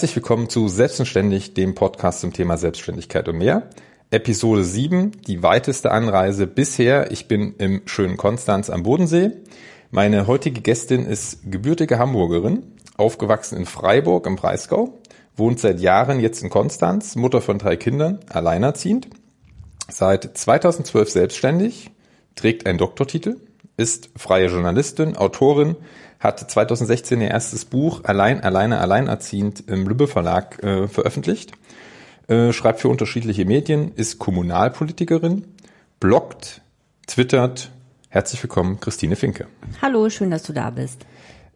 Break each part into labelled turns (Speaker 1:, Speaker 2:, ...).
Speaker 1: Herzlich willkommen zu Selbstständig, dem Podcast zum Thema Selbstständigkeit und mehr. Episode 7, die weiteste Anreise bisher. Ich bin im schönen Konstanz am Bodensee. Meine heutige Gästin ist gebürtige Hamburgerin, aufgewachsen in Freiburg im Breisgau, wohnt seit Jahren jetzt in Konstanz, Mutter von drei Kindern, alleinerziehend, seit 2012 selbstständig, trägt einen Doktortitel, ist freie Journalistin, Autorin, hat 2016 ihr erstes Buch Allein, alleine, alleinerziehend im Lübbe Verlag äh, veröffentlicht, äh, schreibt für unterschiedliche Medien, ist Kommunalpolitikerin, bloggt, twittert. Herzlich willkommen, Christine Finke.
Speaker 2: Hallo, schön, dass du da bist.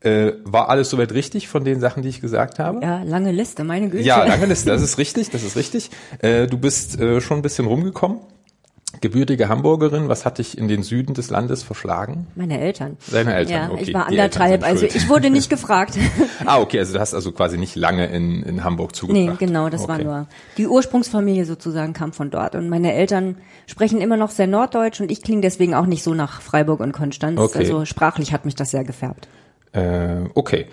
Speaker 1: Äh, war alles soweit richtig von den Sachen, die ich gesagt habe?
Speaker 2: Ja, lange Liste, meine Güte.
Speaker 1: Ja, lange Liste, das ist richtig, das ist richtig. Äh, du bist äh, schon ein bisschen rumgekommen gebürtige Hamburgerin, was hat dich in den Süden des Landes verschlagen?
Speaker 2: Meine Eltern.
Speaker 1: Deine Eltern,
Speaker 2: ja,
Speaker 1: okay.
Speaker 2: Ich war anderthalb, also ich wurde nicht gefragt.
Speaker 1: ah, okay, also du hast also quasi nicht lange in, in Hamburg zugebracht.
Speaker 2: Nee, genau, das okay. war nur, die Ursprungsfamilie sozusagen kam von dort und meine Eltern sprechen immer noch sehr norddeutsch und ich klinge deswegen auch nicht so nach Freiburg und Konstanz. Okay. Also sprachlich hat mich das sehr gefärbt.
Speaker 1: Äh, okay.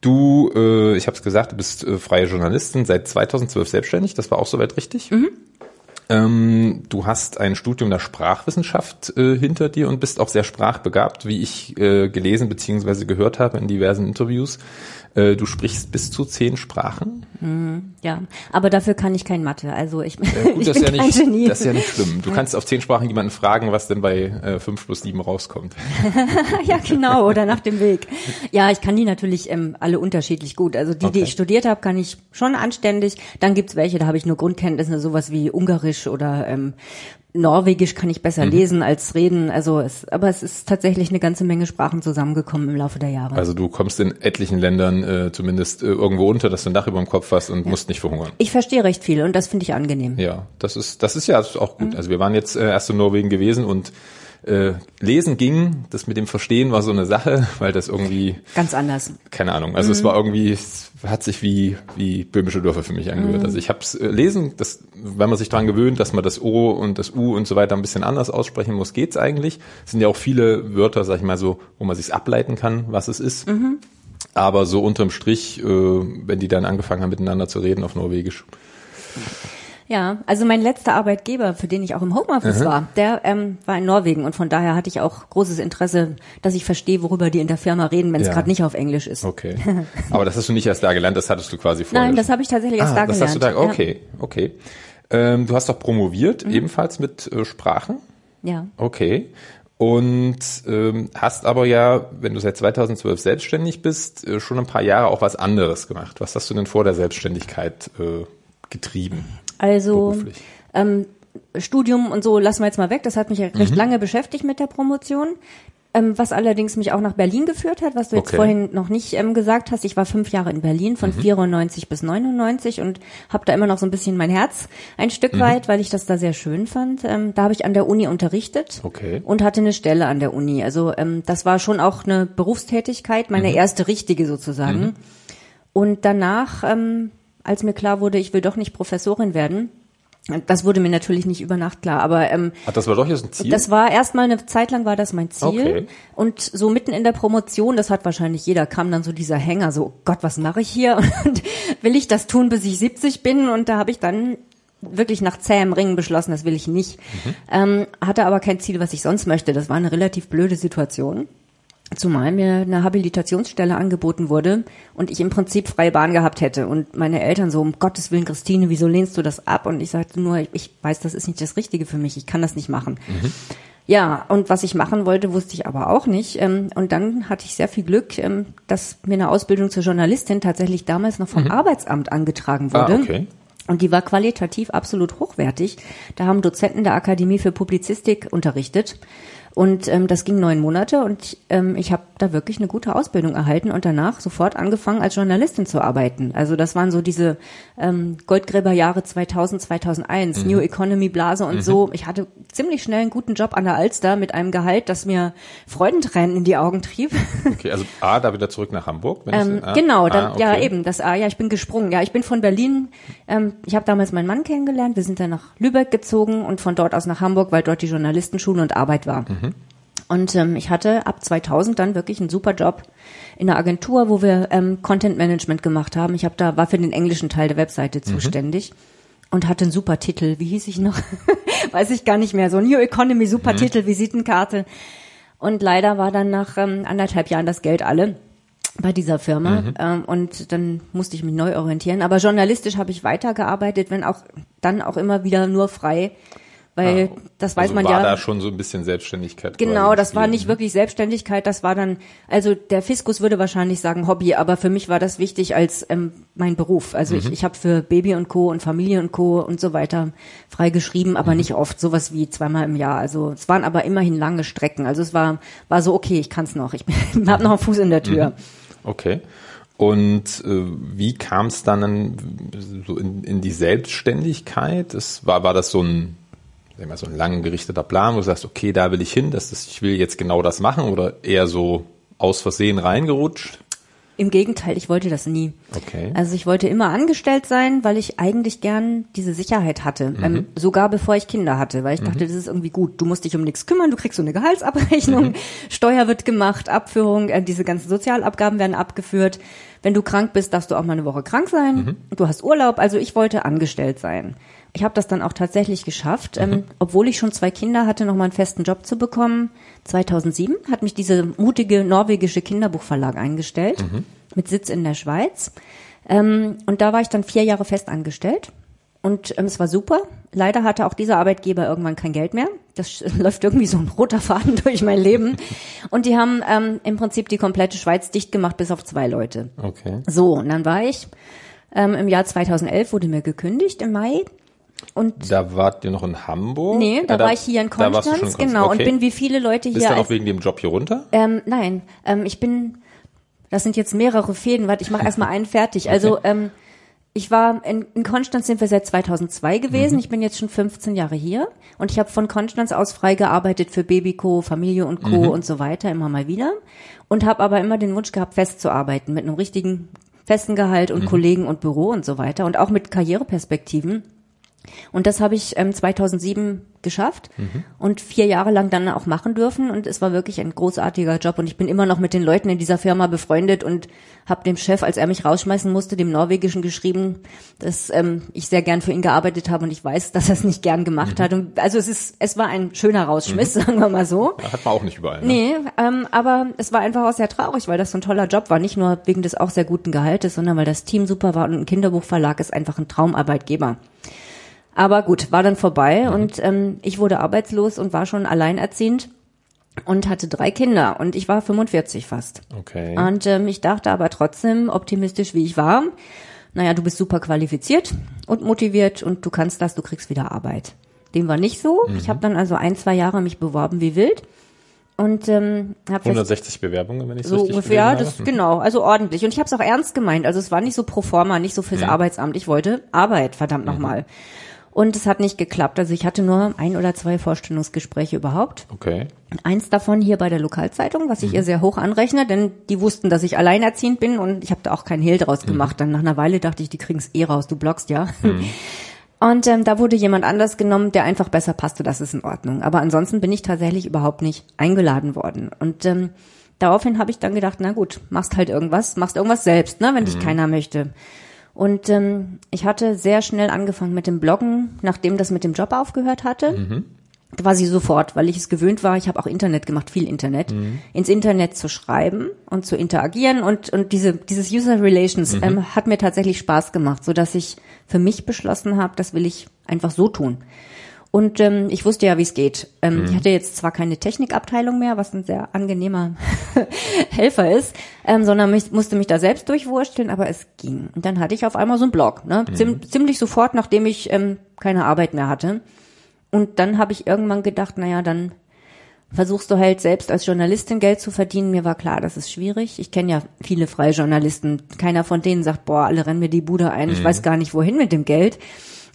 Speaker 1: Du, äh, ich habe es gesagt, du bist äh, freie Journalistin, seit 2012 selbstständig, das war auch soweit richtig? Mhm. Ähm, du hast ein Studium der Sprachwissenschaft äh, hinter dir und bist auch sehr sprachbegabt, wie ich äh, gelesen bzw. gehört habe in diversen Interviews. Äh, du sprichst bis zu zehn Sprachen?
Speaker 2: Mhm, ja, aber dafür kann ich kein Mathe. Also ich,
Speaker 1: äh, gut,
Speaker 2: ich
Speaker 1: das
Speaker 2: bin
Speaker 1: ja nicht,
Speaker 2: kein Genie.
Speaker 1: Das ist ja nicht schlimm. Du kannst auf zehn Sprachen jemanden fragen, was denn bei äh, fünf plus sieben rauskommt.
Speaker 2: ja, genau, oder nach dem Weg. Ja, ich kann die natürlich ähm, alle unterschiedlich gut. Also die, okay. die ich studiert habe, kann ich schon anständig. Dann gibt's welche, da habe ich nur Grundkenntnisse, sowas wie Ungarisch oder ähm, Norwegisch kann ich besser mhm. lesen als reden. Also es, aber es ist tatsächlich eine ganze Menge Sprachen zusammengekommen im Laufe der Jahre.
Speaker 1: Also du kommst in etlichen Ländern äh, zumindest äh, irgendwo unter, dass du ein Dach über dem Kopf hast und ja. musst nicht verhungern.
Speaker 2: Ich verstehe recht viel und das finde ich angenehm.
Speaker 1: Ja, das ist das ist ja auch gut. Mhm. Also wir waren jetzt äh, erst in Norwegen gewesen und äh, lesen ging, das mit dem Verstehen war so eine Sache, weil das irgendwie
Speaker 2: ganz anders.
Speaker 1: Keine Ahnung. Also mhm. es war irgendwie, es hat sich wie wie böhmische Dörfer für mich angehört. Mhm. Also ich habe es äh, lesen, das, wenn man sich daran gewöhnt, dass man das O und das U und so weiter ein bisschen anders aussprechen muss, geht's eigentlich. Es sind ja auch viele Wörter, sag ich mal so, wo man sich ableiten kann, was es ist. Mhm. Aber so unterm Strich, äh, wenn die dann angefangen haben miteinander zu reden auf Norwegisch.
Speaker 2: Ja, also mein letzter Arbeitgeber, für den ich auch im Homeoffice mhm. war, der ähm, war in Norwegen und von daher hatte ich auch großes Interesse, dass ich verstehe, worüber die in der Firma reden, wenn es ja. gerade nicht auf Englisch ist.
Speaker 1: Okay. Aber das hast du nicht erst da gelernt, das hattest du quasi vorher.
Speaker 2: Nein, das habe ich tatsächlich erst ah, da das gelernt.
Speaker 1: Hast du da, okay, ja. okay. Ähm, du hast doch promoviert, mhm. ebenfalls mit äh, Sprachen.
Speaker 2: Ja.
Speaker 1: Okay. Und ähm, hast aber ja, wenn du seit 2012 selbstständig bist, äh, schon ein paar Jahre auch was anderes gemacht. Was hast du denn vor der Selbstständigkeit äh, getrieben?
Speaker 2: Also ähm, Studium und so lassen wir jetzt mal weg. Das hat mich ja recht mhm. lange beschäftigt mit der Promotion. Ähm, was allerdings mich auch nach Berlin geführt hat, was du jetzt okay. vorhin noch nicht ähm, gesagt hast. Ich war fünf Jahre in Berlin von mhm. 94 bis 99 und habe da immer noch so ein bisschen mein Herz ein Stück mhm. weit, weil ich das da sehr schön fand. Ähm, da habe ich an der Uni unterrichtet
Speaker 1: okay.
Speaker 2: und hatte eine Stelle an der Uni. Also ähm, das war schon auch eine Berufstätigkeit, meine mhm. erste richtige sozusagen. Mhm. Und danach ähm, als mir klar wurde, ich will doch nicht Professorin werden, das wurde mir natürlich nicht über Nacht klar, aber ähm,
Speaker 1: Ach, das war doch jetzt ein Ziel.
Speaker 2: Das war erstmal eine Zeit lang war das mein Ziel
Speaker 1: okay.
Speaker 2: und so mitten in der Promotion, das hat wahrscheinlich jeder, kam dann so dieser Hänger, so Gott, was mache ich hier und will ich das tun, bis ich 70 bin und da habe ich dann wirklich nach zähem Ringen beschlossen, das will ich nicht. Mhm. Ähm, hatte aber kein Ziel, was ich sonst möchte. Das war eine relativ blöde Situation. Zumal mir eine Habilitationsstelle angeboten wurde und ich im Prinzip freie Bahn gehabt hätte. Und meine Eltern so, um Gottes Willen, Christine, wieso lehnst du das ab? Und ich sagte nur, ich weiß, das ist nicht das Richtige für mich, ich kann das nicht machen. Mhm. Ja, und was ich machen wollte, wusste ich aber auch nicht. Ähm, und dann hatte ich sehr viel Glück, ähm, dass mir eine Ausbildung zur Journalistin tatsächlich damals noch vom mhm. Arbeitsamt angetragen wurde.
Speaker 1: Ah, okay.
Speaker 2: Und die war qualitativ absolut hochwertig. Da haben Dozenten der Akademie für Publizistik unterrichtet. Und ähm, das ging neun Monate und ähm, ich habe da wirklich eine gute Ausbildung erhalten und danach sofort angefangen als Journalistin zu arbeiten. Also das waren so diese ähm, Goldgräberjahre 2000, 2001, mhm. New Economy Blase und mhm. so. Ich hatte ziemlich schnell einen guten Job an der Alster mit einem Gehalt, das mir Freudentränen in die Augen trieb.
Speaker 1: Okay, also A, da wieder zurück nach Hamburg.
Speaker 2: Wenn ähm, ah, genau, dann, ah, okay. ja eben, das A, ja, ich bin gesprungen. Ja, ich bin von Berlin. Ähm, ich habe damals meinen Mann kennengelernt. Wir sind dann nach Lübeck gezogen und von dort aus nach Hamburg, weil dort die Journalistenschule und Arbeit war. Mhm. Und ähm, ich hatte ab 2000 dann wirklich einen super Job in einer Agentur, wo wir ähm, Content Management gemacht haben. Ich habe da war für den englischen Teil der Webseite zuständig und hatte einen super Titel. Wie hieß ich noch? Weiß ich gar nicht mehr. So New Economy, super Titel, Visitenkarte. Und leider war dann nach ähm, anderthalb Jahren das Geld alle bei dieser Firma ähm, und dann musste ich mich neu orientieren. Aber journalistisch habe ich weitergearbeitet, wenn auch dann auch immer wieder nur frei, weil das weiß
Speaker 1: also
Speaker 2: man
Speaker 1: war
Speaker 2: ja.
Speaker 1: da schon so ein bisschen Selbstständigkeit.
Speaker 2: Genau, das war nicht
Speaker 1: ne?
Speaker 2: wirklich Selbstständigkeit, das war dann, also der Fiskus würde wahrscheinlich sagen Hobby, aber für mich war das wichtig als ähm, mein Beruf. Also
Speaker 1: Mhm.
Speaker 2: ich, ich habe für Baby und Co. und Familie und Co. und so weiter frei geschrieben, aber
Speaker 1: Mhm.
Speaker 2: nicht oft, sowas wie zweimal im Jahr. Also es waren aber immerhin lange Strecken. Also es war, war so, okay, ich kann's noch, ich habe noch einen Fuß in der Tür.
Speaker 1: Okay. Und äh, wie kam es dann so in, in die Selbstständigkeit? Es war, war das so ein, mal, so ein lang gerichteter Plan, wo du sagst, okay, da will ich hin, das ist, ich will jetzt genau das machen oder eher so aus Versehen reingerutscht?
Speaker 2: Im Gegenteil, ich wollte das nie.
Speaker 1: Okay.
Speaker 2: Also ich wollte immer angestellt sein, weil ich eigentlich gern diese Sicherheit hatte. Ähm, sogar bevor ich Kinder hatte, weil ich dachte, das ist irgendwie gut. Du musst dich um nichts kümmern, du kriegst so eine Gehaltsabrechnung, Steuer wird gemacht, Abführung, äh, diese ganzen Sozialabgaben werden abgeführt. Wenn du krank bist, darfst du auch mal eine Woche krank sein. Du hast Urlaub. Also ich wollte angestellt sein. Ich habe das dann auch tatsächlich geschafft, ähm, obwohl ich schon zwei Kinder hatte, noch mal einen festen Job zu bekommen. 2007 hat mich diese mutige norwegische Kinderbuchverlag eingestellt mit Sitz in der Schweiz. Ähm, und da war ich dann vier Jahre fest angestellt. Und ähm, es war super. Leider hatte auch dieser Arbeitgeber irgendwann kein Geld mehr. Das läuft irgendwie so ein roter Faden durch mein Leben. Und die haben ähm, im Prinzip die komplette Schweiz dicht gemacht, bis auf zwei Leute.
Speaker 1: Okay.
Speaker 2: So, und dann war ich ähm, im Jahr 2011 wurde mir gekündigt im Mai. Und
Speaker 1: Da wart ihr noch in Hamburg?
Speaker 2: nee, da,
Speaker 1: Ja,
Speaker 2: war ich hier in
Speaker 1: da
Speaker 2: Konstanz, genau.
Speaker 1: Okay.
Speaker 2: Und bin wie viele Leute
Speaker 1: Bist
Speaker 2: hier
Speaker 1: du auch wegen dem Job hier runter?
Speaker 2: ähm, nein, ähm, ich bin, das sind jetzt mehrere Fäden, warte, ich mache erstmal einen fertig. Also ähm, ich war in, in Konstanz sind wir seit 2002 gewesen.
Speaker 1: Mhm.
Speaker 2: Ich bin jetzt schon 15 Jahre hier und ich habe von Konstanz aus frei gearbeitet für Babyco, Familie und Co.
Speaker 1: Mhm.
Speaker 2: und so weiter immer mal wieder und habe aber immer den Wunsch gehabt, festzuarbeiten mit einem richtigen festen Gehalt
Speaker 1: Mhm.
Speaker 2: und Kollegen und Büro und so weiter und auch mit Karriereperspektiven. Und das habe ich ähm, 2007 geschafft und vier Jahre lang dann auch machen dürfen. Und es war wirklich ein großartiger Job. Und ich bin immer noch mit den Leuten in dieser Firma befreundet und habe dem Chef, als er mich rausschmeißen musste, dem Norwegischen geschrieben, dass ähm, ich sehr gern für ihn gearbeitet habe und ich weiß, dass er es nicht gern gemacht hat. Und also es ist, es war ein schöner Rausschmiss, sagen wir mal so.
Speaker 1: Hat man auch nicht überall. Ne?
Speaker 2: Nee, ähm, aber es war einfach auch sehr traurig, weil das so ein toller Job war. Nicht nur wegen des auch sehr guten Gehaltes, sondern weil das Team super war und ein Kinderbuchverlag ist einfach ein Traumarbeitgeber. Aber gut, war dann vorbei und ähm, ich wurde arbeitslos und war schon alleinerziehend und hatte drei Kinder und ich war 45 fast.
Speaker 1: Okay.
Speaker 2: Und ähm, ich dachte aber trotzdem, optimistisch wie ich war, naja, du bist super qualifiziert und motiviert und du kannst das, du kriegst wieder Arbeit. Dem war nicht so. Ich habe dann also ein, zwei Jahre mich beworben wie wild und ähm, habe
Speaker 1: 160 Bewerbungen, wenn ich
Speaker 2: so
Speaker 1: richtig
Speaker 2: ungefähr,
Speaker 1: gelesen
Speaker 2: das
Speaker 1: habe.
Speaker 2: genau, also ordentlich. Und ich habe es auch ernst gemeint. Also es war nicht so pro forma, nicht so fürs Arbeitsamt. Ich wollte Arbeit, verdammt nochmal. Und es hat nicht geklappt. Also ich hatte nur ein oder zwei Vorstellungsgespräche überhaupt.
Speaker 1: Okay.
Speaker 2: Eins davon hier bei der Lokalzeitung, was ich ihr sehr hoch anrechne, denn die wussten, dass ich alleinerziehend bin und ich habe da auch keinen Hehl draus gemacht. Dann nach einer Weile dachte ich, die kriegen's eh raus, du blockst ja. Und ähm, da wurde jemand anders genommen, der einfach besser passte, das ist in Ordnung. Aber ansonsten bin ich tatsächlich überhaupt nicht eingeladen worden. Und ähm, daraufhin habe ich dann gedacht, na gut, machst halt irgendwas, machst irgendwas selbst, ne, wenn dich keiner möchte. Und ähm, ich hatte sehr schnell angefangen mit dem Bloggen, nachdem das mit dem Job aufgehört hatte. Quasi sofort, weil ich es gewöhnt war. Ich habe auch Internet gemacht, viel Internet, ins Internet zu schreiben und zu interagieren und und diese dieses User Relations ähm, hat mir tatsächlich Spaß gemacht, so dass ich für mich beschlossen habe, das will ich einfach so tun. Und ähm, ich wusste ja, wie es geht. Ähm, Ich hatte jetzt zwar keine Technikabteilung mehr, was ein sehr angenehmer Helfer ist, ähm, sondern mich, musste mich da selbst durchwursteln, aber es ging. Und dann hatte ich auf einmal so einen Blog, ne? Ziem, ziemlich sofort, nachdem ich ähm, keine Arbeit mehr hatte. Und dann habe ich irgendwann gedacht, naja, dann versuchst du halt selbst als Journalistin Geld zu verdienen. Mir war klar, das ist schwierig. Ich kenne ja viele freie Journalisten. Keiner von denen sagt, boah, alle rennen mir die Bude ein. Ich weiß gar nicht, wohin mit dem Geld.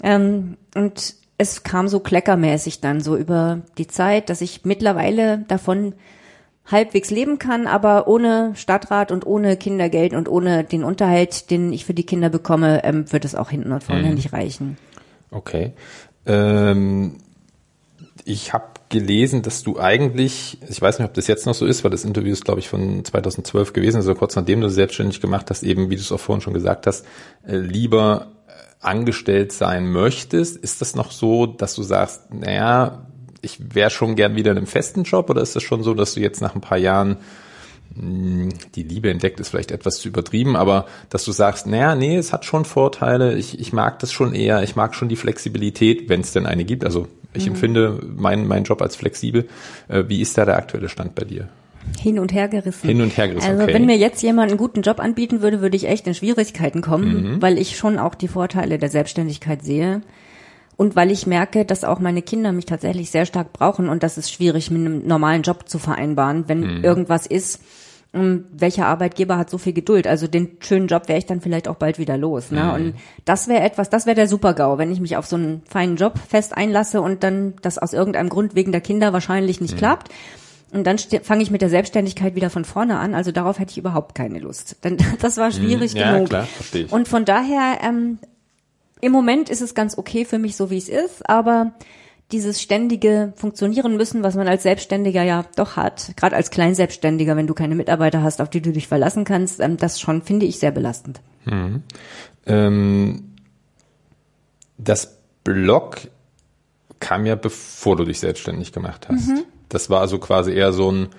Speaker 2: Ähm, und es kam so kleckermäßig dann so über die Zeit, dass ich mittlerweile davon halbwegs leben kann, aber ohne Stadtrat und ohne Kindergeld und ohne den Unterhalt, den ich für die Kinder bekomme, ähm, wird es auch hinten und vorne nicht reichen.
Speaker 1: Okay. Ähm, ich habe gelesen, dass du eigentlich, ich weiß nicht, ob das jetzt noch so ist, weil das Interview ist, glaube ich, von 2012 gewesen, also kurz nachdem du selbstständig gemacht hast, eben, wie du es auch vorhin schon gesagt hast, äh, lieber angestellt sein möchtest. Ist das noch so, dass du sagst, naja, ich wäre schon gern wieder in einem festen Job oder ist das schon so, dass du jetzt nach ein paar Jahren hm, die Liebe entdeckt ist vielleicht etwas zu übertrieben, aber dass du sagst, naja, nee, es hat schon Vorteile, ich, ich mag das schon eher, ich mag schon die Flexibilität, wenn es denn eine gibt. Also ich mhm. empfinde meinen mein Job als flexibel. Äh, wie ist da der aktuelle Stand bei dir?
Speaker 2: Hin und her gerissen.
Speaker 1: Hin und her gerissen.
Speaker 2: Also
Speaker 1: okay.
Speaker 2: wenn mir jetzt jemand einen guten Job anbieten würde, würde ich echt in Schwierigkeiten kommen, mhm. weil ich schon auch die Vorteile der Selbstständigkeit sehe. Und weil ich merke, dass auch meine Kinder mich tatsächlich sehr stark brauchen und das ist schwierig mit einem normalen Job zu vereinbaren, wenn mhm. irgendwas ist. Ähm, welcher Arbeitgeber hat so viel Geduld? Also den schönen Job wäre ich dann vielleicht auch bald wieder los. Ne? Mhm. Und das wäre etwas, das wäre der Super-GAU, wenn ich mich auf so einen feinen Job fest einlasse und dann das aus irgendeinem Grund wegen der Kinder wahrscheinlich nicht mhm. klappt. Und dann fange ich mit der Selbstständigkeit wieder von vorne an. Also darauf hätte ich überhaupt keine Lust. Denn das war schwierig
Speaker 1: mhm. ja,
Speaker 2: genug.
Speaker 1: Klar, verstehe ich.
Speaker 2: Und von daher, ähm, im Moment ist es ganz okay für mich, so wie es ist, aber dieses ständige Funktionieren müssen, was man als Selbstständiger ja doch hat, gerade als Kleinselbstständiger, wenn du keine Mitarbeiter hast, auf die du dich verlassen kannst, ähm, das schon finde ich sehr belastend.
Speaker 1: Mhm. Ähm, das Blog kam ja bevor du dich selbstständig gemacht hast. Mhm. Das war also quasi eher so ein,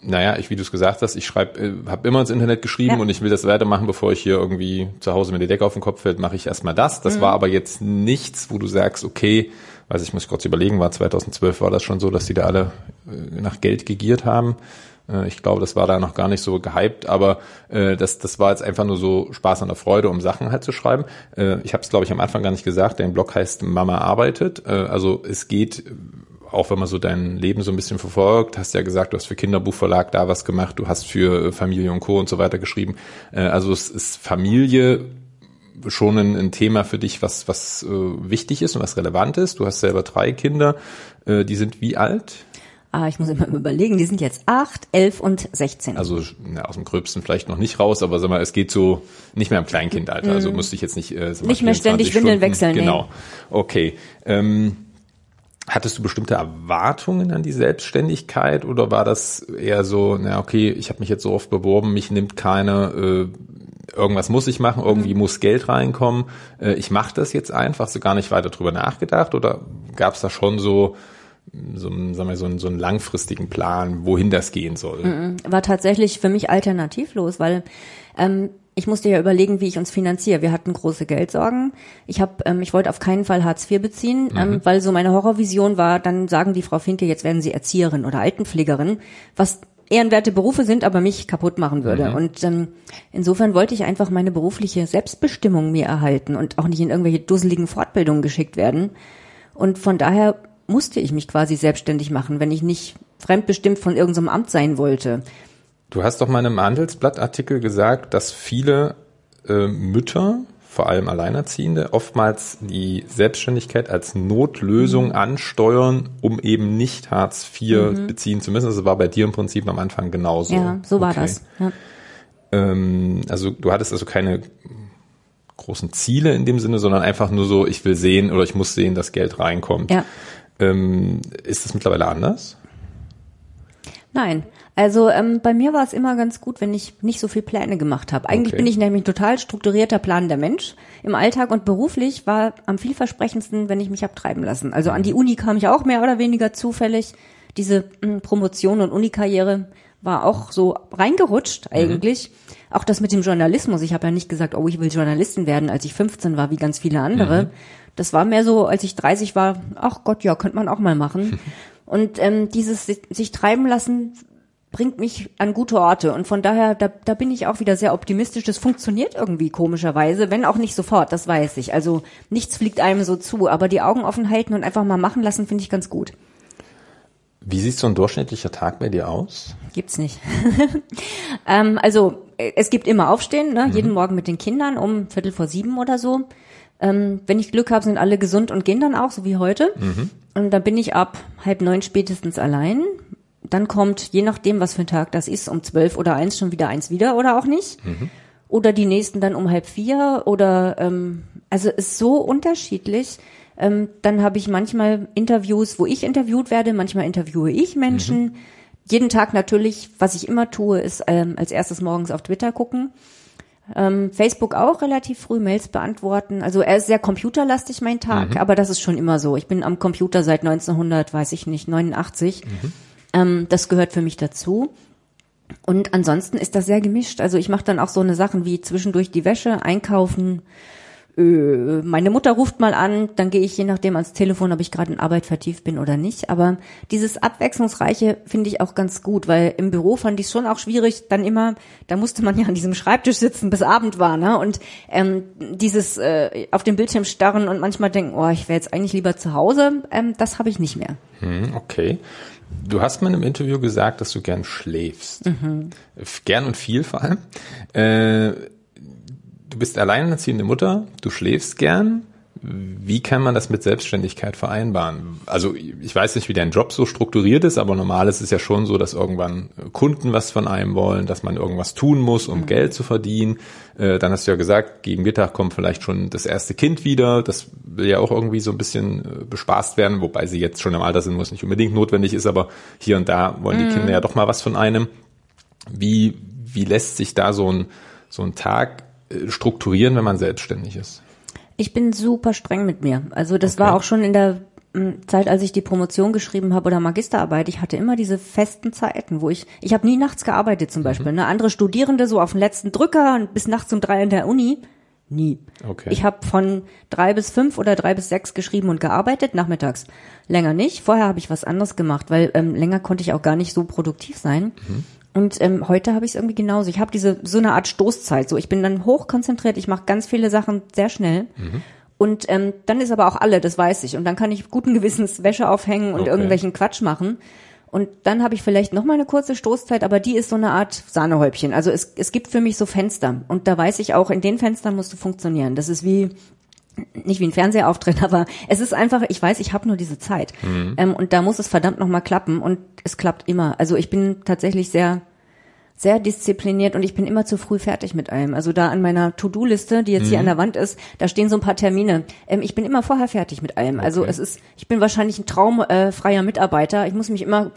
Speaker 1: naja, ich, wie du es gesagt hast, ich schreibe, äh, habe immer ins Internet geschrieben ja. und ich will das weitermachen, bevor ich hier irgendwie zu Hause mit der Decke auf den Kopf fällt, mache ich erstmal das. Das mhm. war aber jetzt nichts, wo du sagst, okay, weiß ich, muss kurz überlegen, war 2012 war das schon so, dass die da alle äh, nach Geld gegiert haben. Äh, ich glaube, das war da noch gar nicht so gehypt, aber äh, das, das war jetzt einfach nur so Spaß an der Freude, um Sachen halt zu schreiben. Äh, ich habe es, glaube ich, am Anfang gar nicht gesagt, dein Blog heißt Mama arbeitet. Äh, also es geht auch wenn man so dein Leben so ein bisschen verfolgt, hast ja gesagt, du hast für Kinderbuchverlag da was gemacht, du hast für Familie und Co. und so weiter geschrieben. Äh, also es ist Familie schon ein, ein Thema für dich, was, was äh, wichtig ist und was relevant ist. Du hast selber drei Kinder, äh, die sind wie alt?
Speaker 2: Ah, ich muss immer überlegen, die sind jetzt acht, elf und sechzehn.
Speaker 1: Also na, aus dem Gröbsten vielleicht noch nicht raus, aber sag mal, es geht so nicht mehr im Kleinkindalter. Also mhm. musste ich jetzt nicht äh,
Speaker 2: sag mal, Nicht mehr ständig Windeln wechseln.
Speaker 1: Genau. Nee. Okay. Ähm, Hattest du bestimmte Erwartungen an die Selbstständigkeit oder war das eher so, na okay, ich habe mich jetzt so oft beworben, mich nimmt keiner, äh, irgendwas muss ich machen, irgendwie mhm. muss Geld reinkommen, äh, ich mache das jetzt einfach, so gar nicht weiter drüber nachgedacht oder gab es da schon so so, sagen wir, so, einen, so einen langfristigen Plan, wohin das gehen soll?
Speaker 2: Mhm. War tatsächlich für mich alternativlos, weil ähm, ich musste ja überlegen, wie ich uns finanziere. Wir hatten große Geldsorgen. Ich habe, ähm, ich wollte auf keinen Fall Hartz IV beziehen, ähm, mhm. weil so meine Horrorvision war, dann sagen die Frau Finke, jetzt werden Sie Erzieherin oder Altenpflegerin, was ehrenwerte Berufe sind, aber mich kaputt machen würde. Mhm. Und ähm, insofern wollte ich einfach meine berufliche Selbstbestimmung mir erhalten und auch nicht in irgendwelche dusseligen Fortbildungen geschickt werden. Und von daher musste ich mich quasi selbstständig machen, wenn ich nicht fremdbestimmt von irgendeinem Amt sein wollte.
Speaker 1: Du hast doch mal in einem Handelsblattartikel gesagt, dass viele äh, Mütter, vor allem Alleinerziehende, oftmals die Selbstständigkeit als Notlösung mhm. ansteuern, um eben nicht Hartz IV mhm. beziehen zu müssen. Das war bei dir im Prinzip am Anfang genauso.
Speaker 2: Ja, so war okay. das. Ja.
Speaker 1: Ähm, also du hattest also keine großen Ziele in dem Sinne, sondern einfach nur so, ich will sehen oder ich muss sehen, dass Geld reinkommt.
Speaker 2: Ja.
Speaker 1: Ähm, ist das mittlerweile anders?
Speaker 2: Nein, also ähm, bei mir war es immer ganz gut, wenn ich nicht so viel Pläne gemacht habe. Eigentlich okay. bin ich nämlich ein total strukturierter planender Mensch im Alltag und beruflich war am vielversprechendsten, wenn ich mich hab treiben lassen. Also an die Uni kam ich auch mehr oder weniger zufällig. Diese hm, Promotion und Unikarriere war auch so reingerutscht mhm. eigentlich. Mhm. Auch das mit dem Journalismus. Ich habe ja nicht gesagt, oh, ich will Journalistin werden, als ich 15 war, wie ganz viele andere. Mhm. Das war mehr so, als ich 30 war, ach Gott, ja, könnte man auch mal machen. Und ähm, dieses sich treiben lassen bringt mich an gute Orte. Und von daher, da, da bin ich auch wieder sehr optimistisch. Das funktioniert irgendwie komischerweise, wenn auch nicht sofort, das weiß ich. Also nichts fliegt einem so zu, aber die Augen offen halten und einfach mal machen lassen, finde ich ganz gut.
Speaker 1: Wie sieht so ein durchschnittlicher Tag bei dir aus?
Speaker 2: Gibt's nicht. ähm, also es gibt immer Aufstehen, ne? Mhm. jeden Morgen mit den Kindern um Viertel vor sieben oder so. Ähm, wenn ich Glück habe, sind alle gesund und gehen dann auch, so wie heute. Mhm. Und dann bin ich ab halb neun spätestens allein dann kommt, je nachdem, was für ein Tag das ist, um zwölf oder eins schon wieder eins wieder oder auch nicht. Mhm. Oder die nächsten dann um halb vier oder ähm, also ist so unterschiedlich. Ähm, dann habe ich manchmal Interviews, wo ich interviewt werde, manchmal interviewe ich Menschen. Mhm. Jeden Tag natürlich, was ich immer tue, ist ähm, als erstes morgens auf Twitter gucken. Ähm, Facebook auch relativ früh Mails beantworten. Also er ist sehr computerlastig mein Tag, mhm. aber das ist schon immer so. Ich bin am Computer seit 1900, weiß ich nicht, 89. Mhm. Ähm, das gehört für mich dazu. Und ansonsten ist das sehr gemischt. Also ich mache dann auch so eine Sachen wie zwischendurch die Wäsche, einkaufen, äh, meine Mutter ruft mal an, dann gehe ich je nachdem ans Telefon, ob ich gerade in Arbeit vertieft bin oder nicht. Aber dieses Abwechslungsreiche finde ich auch ganz gut, weil im Büro fand ich es schon auch schwierig, dann immer, da musste man ja an diesem Schreibtisch sitzen, bis Abend war, ne? Und ähm, dieses äh, auf dem Bildschirm starren und manchmal denken, oh, ich wäre jetzt eigentlich lieber zu Hause, ähm, das habe ich nicht mehr.
Speaker 1: Hm, okay. Du hast mal im Interview gesagt, dass du gern schläfst. Mhm. Gern und viel vor allem. Äh, du bist alleinerziehende Mutter, du schläfst gern. Wie kann man das mit Selbstständigkeit vereinbaren? Also ich weiß nicht, wie dein Job so strukturiert ist, aber normal ist es ja schon so, dass irgendwann Kunden was von einem wollen, dass man irgendwas tun muss, um mhm. Geld zu verdienen. Äh, dann hast du ja gesagt, gegen Mittag kommt vielleicht schon das erste Kind wieder. Das will ja auch irgendwie so ein bisschen äh, bespaßt werden, wobei sie jetzt schon im Alter sind, wo es nicht unbedingt notwendig ist, aber hier und da wollen die mhm. Kinder ja doch mal was von einem. Wie, wie lässt sich da so ein, so ein Tag strukturieren, wenn man selbstständig ist?
Speaker 2: Ich bin super streng mit mir. Also das okay. war auch schon in der hm, Zeit, als ich die Promotion geschrieben habe oder Magisterarbeit, ich hatte immer diese festen Zeiten, wo ich, ich habe nie nachts gearbeitet zum Beispiel. Mhm. Ne? Andere Studierende so auf den letzten Drücker bis nachts um drei in der Uni. Nie. Okay. Ich habe von drei bis fünf oder drei bis sechs geschrieben und gearbeitet, nachmittags. Länger nicht. Vorher habe ich was anderes gemacht, weil ähm, länger konnte ich auch gar nicht so produktiv sein. Mhm. Und ähm, heute habe ich es irgendwie genauso. Ich habe diese so eine Art Stoßzeit. So, ich bin dann hochkonzentriert, ich mache ganz viele Sachen sehr schnell. Mhm. Und ähm, dann ist aber auch alle, das weiß ich. Und dann kann ich guten Gewissens Wäsche aufhängen und okay. irgendwelchen Quatsch machen. Und dann habe ich vielleicht noch mal eine kurze Stoßzeit, aber die ist so eine Art Sahnehäubchen. Also es, es gibt für mich so Fenster. Und da weiß ich auch, in den Fenstern musst du funktionieren. Das ist wie nicht wie ein Fernsehauftritt, aber es ist einfach, ich weiß, ich habe nur diese Zeit. Mhm. Ähm, und da muss es verdammt nochmal klappen und es klappt immer. Also ich bin tatsächlich sehr, sehr diszipliniert und ich bin immer zu früh fertig mit allem. Also da an meiner To-Do-Liste, die jetzt mhm. hier an der Wand ist, da stehen so ein paar Termine. Ähm, ich bin immer vorher fertig mit allem. Also okay. Also es ist, ich bin wahrscheinlich ein traumfreier äh, Mitarbeiter. Ich muss mich immer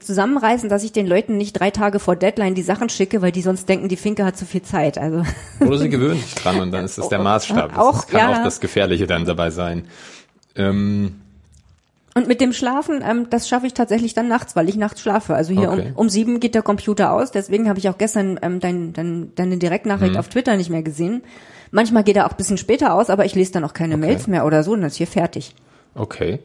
Speaker 2: zusammenreißen, dass ich den Leuten nicht drei Tage vor Deadline die Sachen schicke, weil die sonst denken, die Finke hat zu viel Zeit. Also
Speaker 1: oder sie gewöhnen sich dran und dann ist das der Maßstab. Das auch, kann ja. auch das Gefährliche dann dabei sein. Ähm,
Speaker 2: und mit dem Schlafen, ähm, das schaffe ich tatsächlich dann nachts, weil ich nachts schlafe. Also hier okay. um, um sieben geht der Computer aus. Deswegen habe ich auch gestern ähm, dein, dein, deine Direktnachricht mhm. auf Twitter nicht mehr gesehen. Manchmal geht er auch bisschen später aus, aber ich lese dann auch keine okay. Mails mehr oder so und dann ist hier fertig.
Speaker 1: Okay.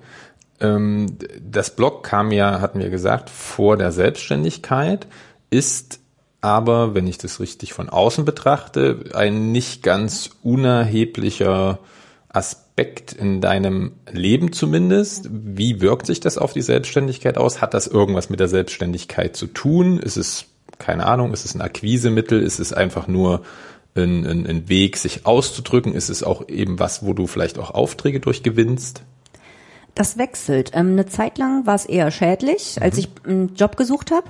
Speaker 1: Ähm, das Blog kam ja, hatten wir gesagt, vor der Selbstständigkeit, ist aber, wenn ich das richtig von außen betrachte, ein nicht ganz unerheblicher Aspekt in deinem Leben zumindest. Wie wirkt sich das auf die Selbstständigkeit aus? Hat das irgendwas mit der Selbstständigkeit zu tun? Ist es, keine Ahnung, ist es ein Akquisemittel? Ist es einfach nur ein, ein, ein Weg, sich auszudrücken? Ist es auch eben was, wo du vielleicht auch Aufträge durchgewinnst?
Speaker 2: Das wechselt. Ähm, eine Zeit lang war es eher schädlich, mhm. als ich einen Job gesucht habe.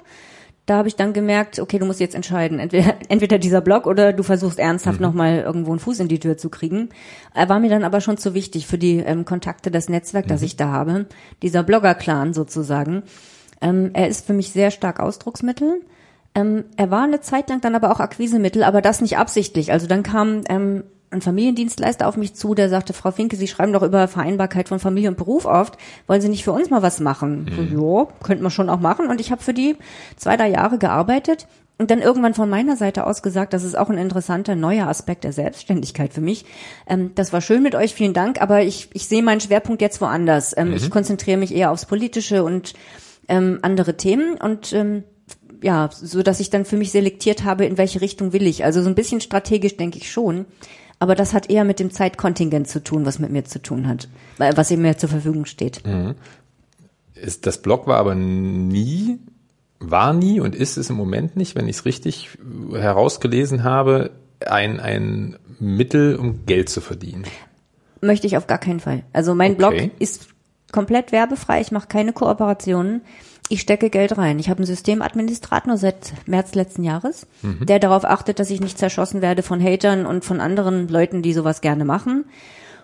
Speaker 2: Da habe ich dann gemerkt, okay, du musst jetzt entscheiden, entweder, entweder dieser Blog oder du versuchst ernsthaft mhm. nochmal irgendwo einen Fuß in die Tür zu kriegen. Er war mir dann aber schon zu wichtig für die ähm, Kontakte, das Netzwerk, mhm. das ich da habe. Dieser Blogger-Clan sozusagen. Ähm, er ist für mich sehr stark Ausdrucksmittel. Ähm, er war eine Zeit lang dann aber auch Akquisemittel, aber das nicht absichtlich. Also dann kam ähm, ein Familiendienstleister auf mich zu, der sagte, Frau Finke, Sie schreiben doch über Vereinbarkeit von Familie und Beruf oft. Wollen Sie nicht für uns mal was machen? Mhm. So, ja, könnte man schon auch machen. Und ich habe für die zwei, drei Jahre gearbeitet und dann irgendwann von meiner Seite aus gesagt, das ist auch ein interessanter neuer Aspekt der Selbstständigkeit für mich. Ähm, das war schön mit euch, vielen Dank, aber ich, ich sehe meinen Schwerpunkt jetzt woanders. Ähm, mhm. Ich konzentriere mich eher aufs Politische und ähm, andere Themen und ähm, ja, so dass ich dann für mich selektiert habe, in welche Richtung will ich. Also so ein bisschen strategisch denke ich schon. Aber das hat eher mit dem Zeitkontingent zu tun, was mit mir zu tun hat, was eben mir zur Verfügung steht. Mhm.
Speaker 1: Ist, das Blog war aber nie, war nie und ist es im Moment nicht, wenn ich es richtig herausgelesen habe, ein, ein Mittel, um Geld zu verdienen.
Speaker 2: Möchte ich auf gar keinen Fall. Also mein okay. Blog ist komplett werbefrei, ich mache keine Kooperationen. Ich stecke Geld rein. Ich habe einen Systemadministrator seit März letzten Jahres, mhm. der darauf achtet, dass ich nicht zerschossen werde von Hatern und von anderen Leuten, die sowas gerne machen.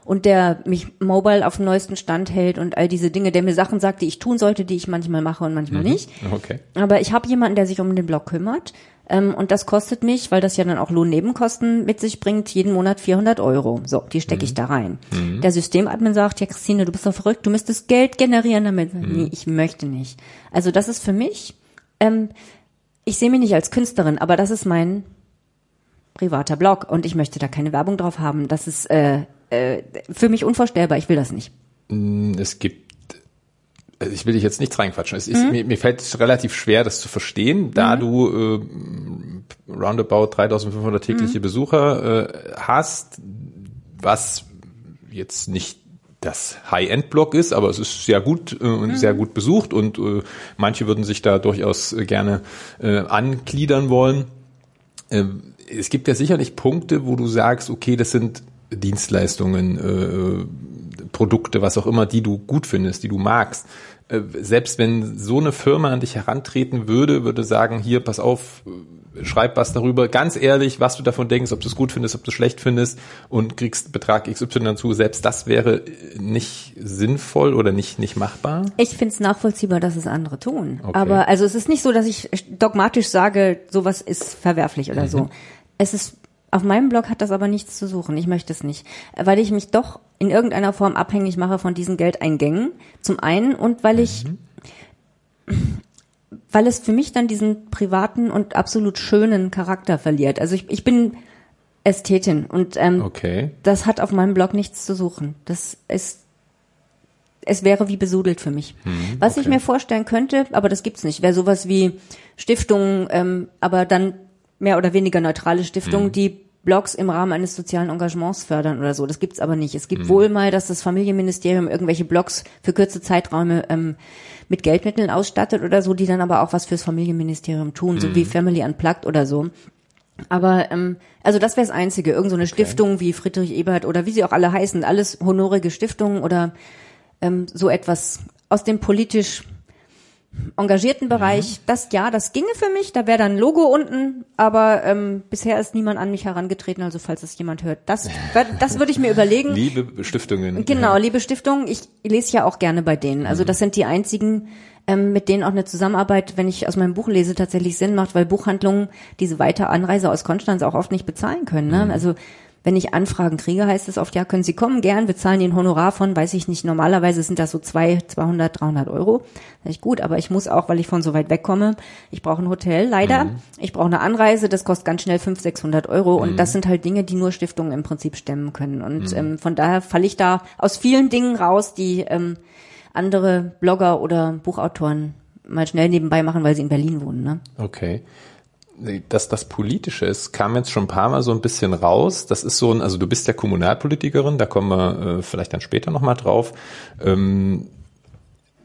Speaker 2: und der mich mobile auf dem neuesten Stand hält und all diese Dinge, der mir Sachen sagt, die ich tun sollte, die ich manchmal mache und manchmal
Speaker 1: Mhm.
Speaker 2: nicht.
Speaker 1: Okay.
Speaker 2: Aber ich habe jemanden, der sich um den Blog kümmert. Ähm, und das kostet mich, weil das ja dann auch Lohnnebenkosten mit sich bringt, jeden Monat 400 Euro. So, die stecke ich da rein. Der Systemadmin sagt, ja Christine, du bist doch verrückt, du müsstest Geld generieren damit. Nee, ich möchte nicht. Also das ist für mich, ähm, ich sehe mich nicht als Künstlerin, aber das ist mein privater Blog und ich möchte da keine Werbung drauf haben. Das ist äh, äh, für mich unvorstellbar, ich will das nicht.
Speaker 1: Es gibt, also ich will dich jetzt nichts reinquatschen. Es ist, mir, mir fällt es relativ schwer, das zu verstehen, da du äh, roundabout 3500 tägliche Besucher äh, hast, was jetzt nicht das High-End-Blog ist, aber es ist sehr gut äh, und sehr gut besucht und äh, manche würden sich da durchaus gerne äh, angliedern wollen. Ähm, es gibt ja sicherlich Punkte, wo du sagst, okay, das sind Dienstleistungen, äh, Produkte, was auch immer, die du gut findest, die du magst. Äh, selbst wenn so eine Firma an dich herantreten würde, würde sagen, hier, pass auf, äh, schreib was darüber, ganz ehrlich, was du davon denkst, ob du es gut findest, ob du es schlecht findest und kriegst Betrag XY dazu. Selbst das wäre nicht sinnvoll oder nicht, nicht machbar.
Speaker 2: Ich finde es nachvollziehbar, dass es andere tun.
Speaker 1: Okay.
Speaker 2: Aber also es ist nicht so, dass ich dogmatisch sage, sowas ist verwerflich oder
Speaker 1: Mhm.
Speaker 2: so. Es ist auf meinem Blog hat das aber nichts zu suchen. Ich möchte es nicht, weil ich mich doch in irgendeiner Form abhängig mache von diesen Geldeingängen. Zum einen und weil ich weil es für mich dann diesen privaten und absolut schönen Charakter verliert. Also ich, ich bin Ästhetin und ähm,
Speaker 1: Okay.
Speaker 2: das hat auf meinem Blog nichts zu suchen. Das ist es wäre wie besudelt für mich. Was ich
Speaker 1: Hm,
Speaker 2: mir vorstellen könnte, aber das gibt's nicht, wäre sowas wie Stiftungen, ähm, aber dann mehr oder weniger neutrale Stiftungen,
Speaker 1: Hm.
Speaker 2: die Blogs im Rahmen eines sozialen Engagements fördern oder so. Das gibt's aber nicht. Es gibt
Speaker 1: Hm.
Speaker 2: wohl mal, dass das Familienministerium irgendwelche Blogs für kurze Zeiträume ähm, mit Geldmitteln ausstattet oder so, die dann aber auch was fürs Familienministerium tun, so wie
Speaker 1: Hm.
Speaker 2: Family Unplugged oder so. Aber ähm, also das wäre das Einzige. Irgend so eine Stiftung wie Friedrich Ebert oder wie sie auch alle heißen, alles honorige Stiftungen oder ähm, so etwas aus dem politisch engagierten Bereich. Das ja, das ginge für mich. Da wäre dann ein Logo unten, aber ähm, bisher ist niemand an mich herangetreten. Also falls es jemand hört, das das würde ich mir überlegen.
Speaker 1: Liebe Stiftungen.
Speaker 2: Genau, liebe Stiftung, ich lese ja auch gerne bei denen. Also das sind die einzigen, ähm, mit denen auch eine Zusammenarbeit, wenn ich aus meinem Buch lese, tatsächlich Sinn macht, weil Buchhandlungen diese weite Anreise aus Konstanz auch oft nicht bezahlen können. Ne? Also wenn ich Anfragen kriege, heißt es oft, ja, können Sie kommen, gern, wir zahlen Ihnen Honorar von, weiß ich nicht, normalerweise sind das so zwei, 200, 300 Euro. Sag ich, gut, aber ich muss auch, weil ich von so weit weg komme, ich brauche ein Hotel, leider, ich brauche eine Anreise, das kostet ganz schnell 500, 600 Euro und das sind halt Dinge, die nur Stiftungen im Prinzip stemmen können und ähm, von daher falle ich da aus vielen Dingen raus, die ähm, andere Blogger oder Buchautoren mal schnell nebenbei machen, weil sie in Berlin wohnen. Ne?
Speaker 1: Okay. Dass das Politische ist, kam jetzt schon ein paar Mal so ein bisschen raus. Das ist so ein, also du bist ja Kommunalpolitikerin, da kommen wir äh, vielleicht dann später nochmal drauf. Ähm,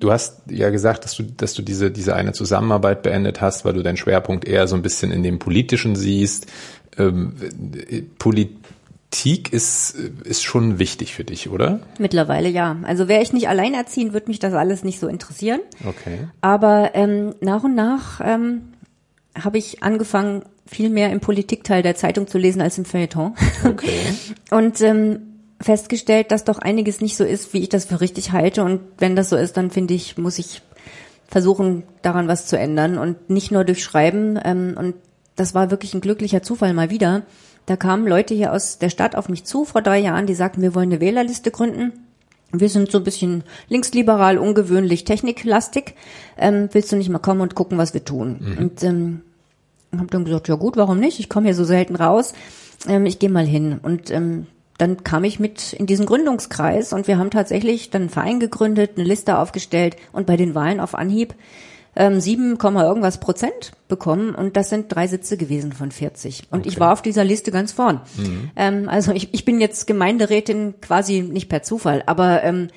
Speaker 1: du hast ja gesagt, dass du, dass du diese, diese eine Zusammenarbeit beendet hast, weil du deinen Schwerpunkt eher so ein bisschen in dem Politischen siehst. Ähm, äh, Politik ist, ist schon wichtig für dich, oder?
Speaker 2: Mittlerweile ja. Also wäre ich nicht alleinerziehend, würde mich das alles nicht so interessieren.
Speaker 1: Okay.
Speaker 2: Aber ähm, nach und nach ähm, habe ich angefangen, viel mehr im Politikteil der Zeitung zu lesen als im Feuilleton.
Speaker 1: Okay.
Speaker 2: Und ähm, festgestellt, dass doch einiges nicht so ist, wie ich das für richtig halte. Und wenn das so ist, dann finde ich, muss ich versuchen, daran was zu ändern. Und nicht nur durch Schreiben. Ähm, und das war wirklich ein glücklicher Zufall mal wieder. Da kamen Leute hier aus der Stadt auf mich zu vor drei Jahren, die sagten, wir wollen eine Wählerliste gründen. Wir sind so ein bisschen linksliberal, ungewöhnlich, techniklastig. Ähm, willst du nicht mal kommen und gucken, was wir tun? Und ähm, habe dann gesagt, ja gut, warum nicht? Ich komme hier so selten raus. Ähm, ich gehe mal hin. Und ähm, dann kam ich mit in diesen Gründungskreis und wir haben tatsächlich dann einen Verein gegründet, eine Liste aufgestellt und bei den Wahlen auf Anhieb ähm, 7, irgendwas Prozent bekommen und das sind drei Sitze gewesen von 40. Und ich war auf dieser Liste ganz vorn. Ähm, also ich, ich bin jetzt Gemeinderätin quasi nicht per Zufall, aber ähm,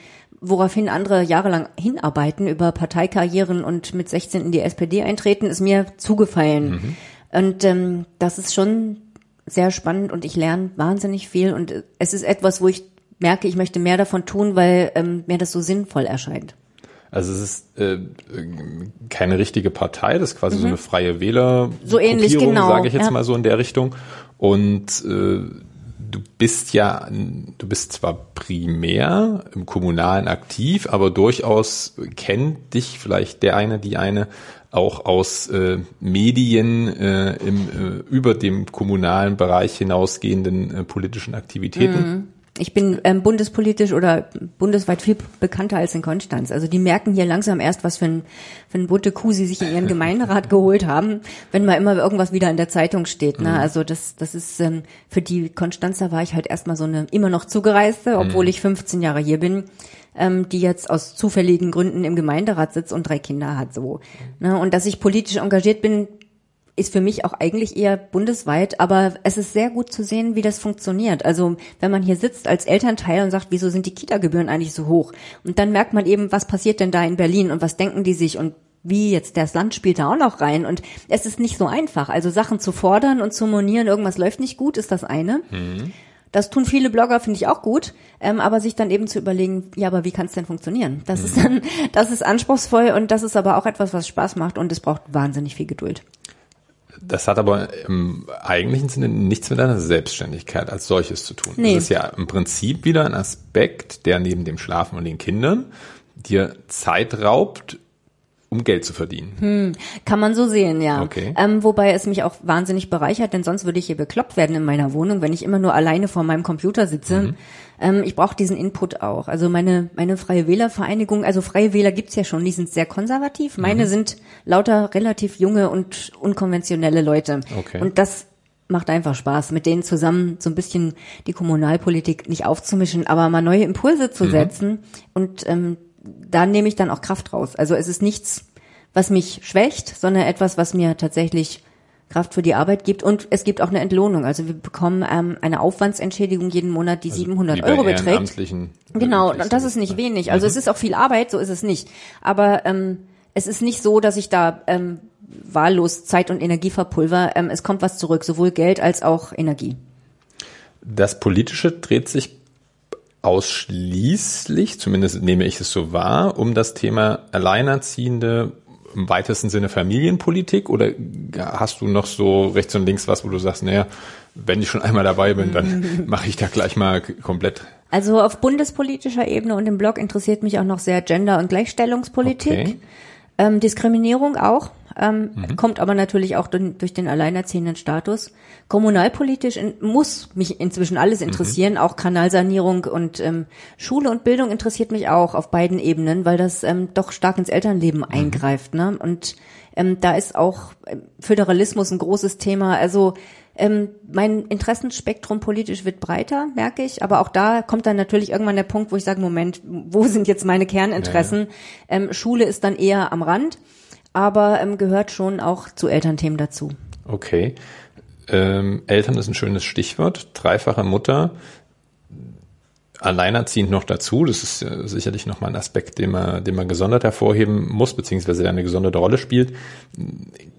Speaker 2: woraufhin andere jahrelang hinarbeiten über Parteikarrieren und mit 16 in die SPD eintreten, ist mir zugefallen. Und ähm, das ist schon sehr spannend und ich lerne wahnsinnig viel und es ist etwas, wo ich merke, ich möchte mehr davon tun, weil ähm, mir das so sinnvoll erscheint.
Speaker 1: Also es ist äh, keine richtige Partei, das ist quasi so eine freie Wähler
Speaker 2: So ähnlich, genau,
Speaker 1: sage ich jetzt
Speaker 2: ja.
Speaker 1: mal so in der Richtung. Und äh, du bist ja, du bist zwar primär im Kommunalen aktiv, aber durchaus kennt dich vielleicht der eine, die eine auch aus äh, Medien äh, im äh, über dem kommunalen Bereich hinausgehenden äh, politischen Aktivitäten.
Speaker 2: Mhm. Ich bin ähm, bundespolitisch oder bundesweit viel bekannter als in Konstanz. Also die merken hier langsam erst, was für ein, für ein bunte Kuh sie sich in ihren Gemeinderat geholt haben, wenn mal immer irgendwas wieder in der Zeitung steht. Ne? Mhm. Also das, das ist ähm, für die Konstanzer war ich halt erstmal so eine immer noch zugereiste, obwohl mhm. ich 15 Jahre hier bin, ähm, die jetzt aus zufälligen Gründen im Gemeinderat sitzt und drei Kinder hat. So. Ne? Und dass ich politisch engagiert bin, ist für mich auch eigentlich eher bundesweit, aber es ist sehr gut zu sehen, wie das funktioniert. Also wenn man hier sitzt als Elternteil und sagt, wieso sind die Kita-Gebühren eigentlich so hoch? Und dann merkt man eben, was passiert denn da in Berlin und was denken die sich und wie jetzt das Land spielt da auch noch rein und es ist nicht so einfach. Also Sachen zu fordern und zu monieren, irgendwas läuft nicht gut, ist das eine. Mhm. Das tun viele Blogger, finde ich auch gut, ähm, aber sich dann eben zu überlegen, ja, aber wie kann es denn funktionieren? Das mhm. ist dann, das ist anspruchsvoll und das ist aber auch etwas, was Spaß macht und es braucht wahnsinnig viel Geduld.
Speaker 1: Das hat aber im eigentlichen Sinne nichts mit einer Selbstständigkeit als solches zu tun. Nee. Das ist ja im Prinzip wieder ein Aspekt, der neben dem Schlafen und den Kindern dir Zeit raubt, um Geld zu verdienen.
Speaker 2: Hm, kann man so sehen, ja. Okay. Ähm, wobei es mich auch wahnsinnig bereichert, denn sonst würde ich hier bekloppt werden in meiner Wohnung, wenn ich immer nur alleine vor meinem Computer sitze. Mhm. Ähm, ich brauche diesen Input auch. Also meine, meine Freie Wählervereinigung, also Freie Wähler gibt's ja schon, die sind sehr konservativ. Meine mhm. sind lauter relativ junge und unkonventionelle Leute. Okay. Und das macht einfach Spaß, mit denen zusammen so ein bisschen die Kommunalpolitik nicht aufzumischen, aber mal neue Impulse zu mhm. setzen. Und ähm, da nehme ich dann auch Kraft raus. Also es ist nichts, was mich schwächt, sondern etwas, was mir tatsächlich Kraft für die Arbeit gibt und es gibt auch eine Entlohnung. Also wir bekommen ähm, eine Aufwandsentschädigung jeden Monat, die also 700 Euro beträgt. Genau, und das ist nicht wenig. Also mhm. es ist auch viel Arbeit, so ist es nicht. Aber ähm, es ist nicht so, dass ich da ähm, wahllos Zeit und Energie verpulver. Ähm, es kommt was zurück, sowohl Geld als auch Energie.
Speaker 1: Das Politische dreht sich ausschließlich, zumindest nehme ich es so wahr, um das Thema Alleinerziehende im weitesten Sinne Familienpolitik oder hast du noch so rechts und links was, wo du sagst, naja, wenn ich schon einmal dabei bin, dann mache ich da gleich mal komplett.
Speaker 2: Also auf bundespolitischer Ebene und im Blog interessiert mich auch noch sehr Gender- und Gleichstellungspolitik. Okay. Ähm, Diskriminierung auch, ähm, mhm. kommt aber natürlich auch durch den alleinerziehenden Status. Kommunalpolitisch in, muss mich inzwischen alles mhm. interessieren, mhm. auch Kanalsanierung und ähm, Schule und Bildung interessiert mich auch auf beiden Ebenen, weil das ähm, doch stark ins Elternleben mhm. eingreift. Ne? Und ähm, da ist auch ähm, Föderalismus ein großes Thema. Also ähm, mein Interessenspektrum politisch wird breiter, merke ich. Aber auch da kommt dann natürlich irgendwann der Punkt, wo ich sage, Moment, wo sind jetzt meine Kerninteressen? Ja, ja. Ähm, Schule ist dann eher am Rand aber ähm, gehört schon auch zu Elternthemen dazu.
Speaker 1: Okay. Ähm, Eltern ist ein schönes Stichwort. Dreifache Mutter, alleinerziehend noch dazu. Das ist äh, sicherlich nochmal ein Aspekt, den man, den man gesondert hervorheben muss, beziehungsweise der eine gesonderte Rolle spielt.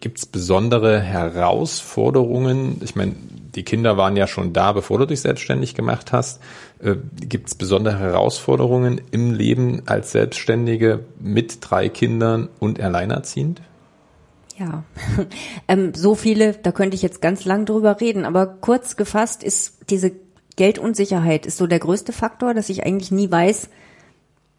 Speaker 1: Gibt es besondere Herausforderungen? Ich meine, die Kinder waren ja schon da, bevor du dich selbstständig gemacht hast. Äh, Gibt es besondere Herausforderungen im Leben als Selbstständige mit drei Kindern und alleinerziehend?
Speaker 2: Ja, ähm, so viele, da könnte ich jetzt ganz lang drüber reden, aber kurz gefasst ist diese Geldunsicherheit ist so der größte Faktor, dass ich eigentlich nie weiß,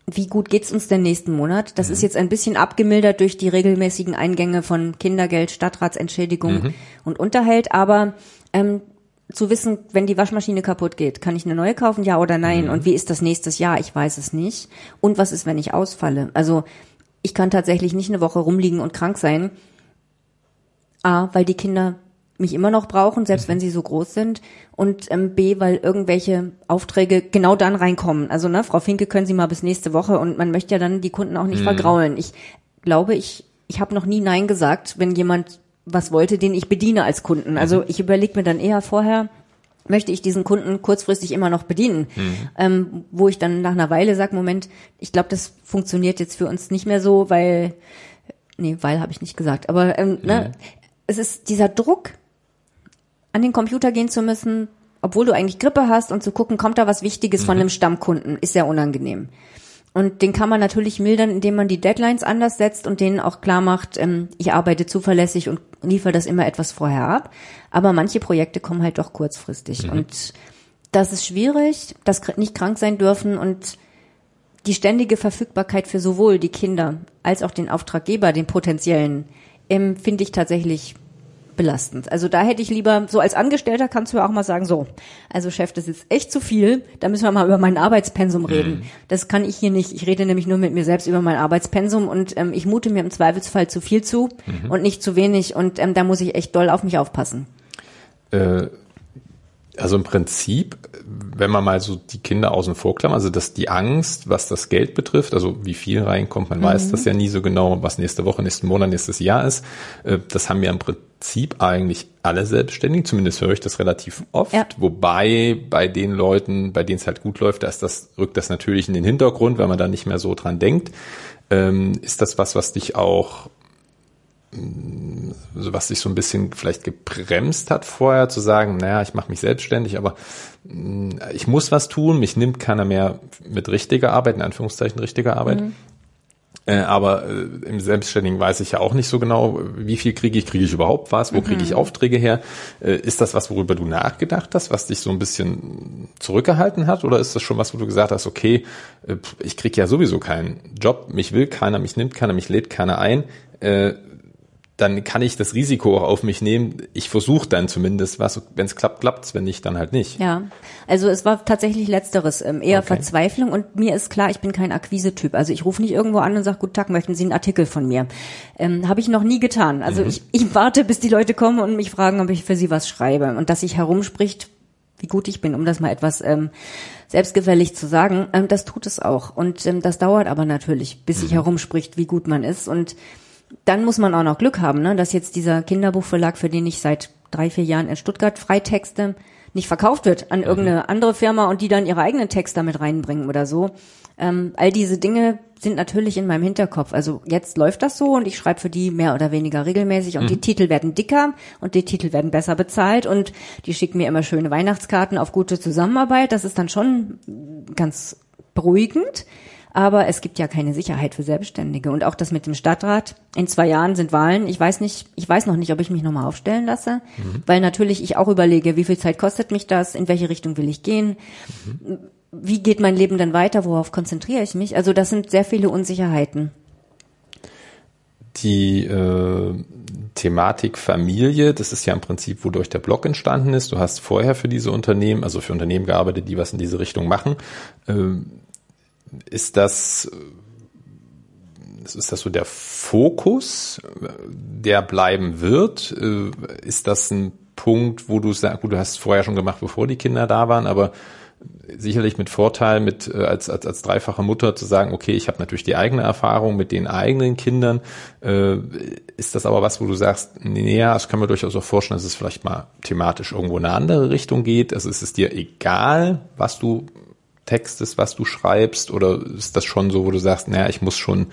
Speaker 2: wie gut geht's uns denn nächsten Monat? Das mhm. ist jetzt ein bisschen abgemildert durch die regelmäßigen Eingänge von Kindergeld, Stadtratsentschädigung mhm. und Unterhalt, aber ähm, zu wissen, wenn die Waschmaschine kaputt geht, kann ich eine neue kaufen, ja oder nein? Mhm. Und wie ist das nächstes Jahr? Ich weiß es nicht. Und was ist, wenn ich ausfalle? Also ich kann tatsächlich nicht eine Woche rumliegen und krank sein. A, weil die Kinder mich immer noch brauchen, selbst mhm. wenn sie so groß sind. Und ähm, B, weil irgendwelche Aufträge genau dann reinkommen. Also, ne, Frau Finke, können Sie mal bis nächste Woche und man möchte ja dann die Kunden auch nicht mhm. vergraulen. Ich glaube, ich, ich habe noch nie Nein gesagt, wenn jemand was wollte, den ich bediene als Kunden. Also mhm. ich überlege mir dann eher vorher, möchte ich diesen Kunden kurzfristig immer noch bedienen, mhm. ähm, wo ich dann nach einer Weile sage, Moment, ich glaube, das funktioniert jetzt für uns nicht mehr so, weil, nee, weil habe ich nicht gesagt, aber ähm, ne, mhm. ne, es ist dieser Druck, an den Computer gehen zu müssen, obwohl du eigentlich Grippe hast und zu gucken, kommt da was Wichtiges mhm. von einem Stammkunden, ist sehr unangenehm. Und den kann man natürlich mildern, indem man die Deadlines anders setzt und denen auch klar macht, ähm, ich arbeite zuverlässig und liefere das immer etwas vorher ab. Aber manche Projekte kommen halt doch kurzfristig. Mhm. Und das ist schwierig, das nicht krank sein dürfen und die ständige Verfügbarkeit für sowohl die Kinder als auch den Auftraggeber, den potenziellen, ähm, finde ich tatsächlich belastend. Also da hätte ich lieber, so als Angestellter kannst du ja auch mal sagen, so, also Chef, das ist echt zu viel, da müssen wir mal über mein Arbeitspensum reden. Mhm. Das kann ich hier nicht. Ich rede nämlich nur mit mir selbst über mein Arbeitspensum und ähm, ich mute mir im Zweifelsfall zu viel zu mhm. und nicht zu wenig und ähm, da muss ich echt doll auf mich aufpassen.
Speaker 1: Äh also im Prinzip, wenn man mal so die Kinder außen vor klammert, also dass die Angst, was das Geld betrifft, also wie viel reinkommt, man mhm. weiß das ja nie so genau, was nächste Woche, nächsten Monat, nächstes Jahr ist. Äh, das haben ja im Prinzip eigentlich alle Selbstständigen, zumindest höre ich das relativ oft. Ja. Wobei bei den Leuten, bei denen es halt gut läuft, da ist das, rückt das natürlich in den Hintergrund, weil man da nicht mehr so dran denkt. Ähm, ist das was, was dich auch was sich so ein bisschen vielleicht gebremst hat vorher, zu sagen, naja, ich mache mich selbstständig, aber mm, ich muss was tun, mich nimmt keiner mehr mit richtiger Arbeit, in Anführungszeichen richtiger Arbeit. Mhm. Äh, aber äh, im Selbstständigen weiß ich ja auch nicht so genau, wie viel kriege ich, kriege ich überhaupt was, wo mhm. kriege ich mhm. Aufträge her? Äh, ist das was, worüber du nachgedacht hast, was dich so ein bisschen zurückgehalten hat? Oder ist das schon was, wo du gesagt hast, okay, ich kriege ja sowieso keinen Job, mich will keiner, mich nimmt keiner, mich lädt keiner ein, dann kann ich das Risiko auch auf mich nehmen. Ich versuche dann zumindest was. Wenn es klappt, klappt's. Wenn nicht, dann halt nicht.
Speaker 2: Ja, also es war tatsächlich letzteres, ähm, eher okay. Verzweiflung. Und mir ist klar, ich bin kein Akquise-Typ. Also ich rufe nicht irgendwo an und sage, guten Tag, möchten Sie einen Artikel von mir? Ähm, Habe ich noch nie getan. Also mhm. ich, ich warte, bis die Leute kommen und mich fragen, ob ich für sie was schreibe. Und dass sich herumspricht, wie gut ich bin, um das mal etwas ähm, selbstgefällig zu sagen, ähm, das tut es auch. Und ähm, das dauert aber natürlich, bis sich mhm. herumspricht, wie gut man ist. Und dann muss man auch noch Glück haben, ne, dass jetzt dieser Kinderbuchverlag, für den ich seit drei, vier Jahren in Stuttgart freitexte, nicht verkauft wird an mhm. irgendeine andere Firma und die dann ihre eigenen Texte damit reinbringen oder so. Ähm, all diese Dinge sind natürlich in meinem Hinterkopf. Also jetzt läuft das so und ich schreibe für die mehr oder weniger regelmäßig und mhm. die Titel werden dicker und die Titel werden besser bezahlt und die schicken mir immer schöne Weihnachtskarten auf gute Zusammenarbeit. Das ist dann schon ganz beruhigend. Aber es gibt ja keine Sicherheit für Selbstständige. Und auch das mit dem Stadtrat. In zwei Jahren sind Wahlen. Ich weiß nicht, ich weiß noch nicht, ob ich mich nochmal aufstellen lasse. Mhm. Weil natürlich ich auch überlege, wie viel Zeit kostet mich das? In welche Richtung will ich gehen? Mhm. Wie geht mein Leben dann weiter? Worauf konzentriere ich mich? Also das sind sehr viele Unsicherheiten.
Speaker 1: Die äh, Thematik Familie, das ist ja im Prinzip, wodurch der Blog entstanden ist. Du hast vorher für diese Unternehmen, also für Unternehmen gearbeitet, die was in diese Richtung machen. Ähm, ist das, ist das so der Fokus, der bleiben wird? Ist das ein Punkt, wo du sagst, gut, du hast es vorher schon gemacht, bevor die Kinder da waren, aber sicherlich mit Vorteil, mit äh, als, als, als dreifache Mutter zu sagen, okay, ich habe natürlich die eigene Erfahrung mit den eigenen Kindern. Äh, ist das aber was, wo du sagst, nee, ja, ich kann mir durchaus auch vorstellen, dass es vielleicht mal thematisch irgendwo in eine andere Richtung geht. Also ist es dir egal, was du textest, was du schreibst? Oder ist das schon so, wo du sagst, naja, ich muss schon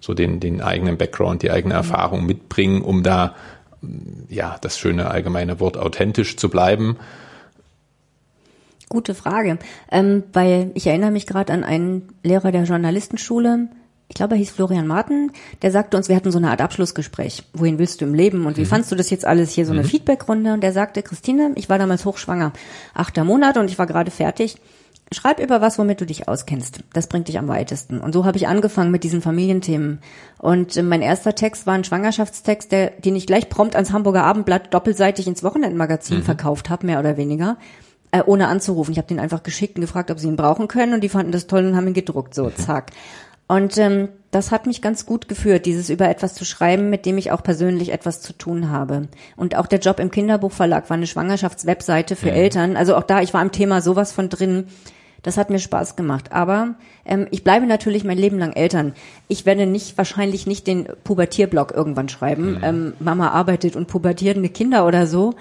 Speaker 1: so den, den eigenen Background, die eigene Erfahrung mitbringen, um da, ja, das schöne allgemeine Wort authentisch zu bleiben?
Speaker 2: Gute Frage, ähm, weil ich erinnere mich gerade an einen Lehrer der Journalistenschule, ich glaube, er hieß Florian Martin, der sagte uns, wir hatten so eine Art Abschlussgespräch. Wohin willst du im Leben und wie mhm. fandst du das jetzt alles hier, so eine mhm. Feedbackrunde? Und der sagte, Christine, ich war damals hochschwanger, achter Monat und ich war gerade fertig. Schreib über was, womit du dich auskennst. Das bringt dich am weitesten. Und so habe ich angefangen mit diesen Familienthemen. Und äh, mein erster Text war ein Schwangerschaftstext, der, den ich gleich prompt ans Hamburger Abendblatt doppelseitig ins Wochenendmagazin mhm. verkauft habe, mehr oder weniger, äh, ohne anzurufen. Ich habe den einfach geschickt und gefragt, ob sie ihn brauchen können. Und die fanden das toll und haben ihn gedruckt. So, mhm. zack. Und ähm, das hat mich ganz gut geführt, dieses über etwas zu schreiben, mit dem ich auch persönlich etwas zu tun habe. Und auch der Job im Kinderbuchverlag war eine Schwangerschaftswebseite für mhm. Eltern. Also auch da, ich war im Thema sowas von drin das hat mir Spaß gemacht. Aber ähm, ich bleibe natürlich mein Leben lang Eltern. Ich werde nicht wahrscheinlich nicht den Pubertierblog irgendwann schreiben. Mhm. Ähm, Mama arbeitet und pubertierende Kinder oder so.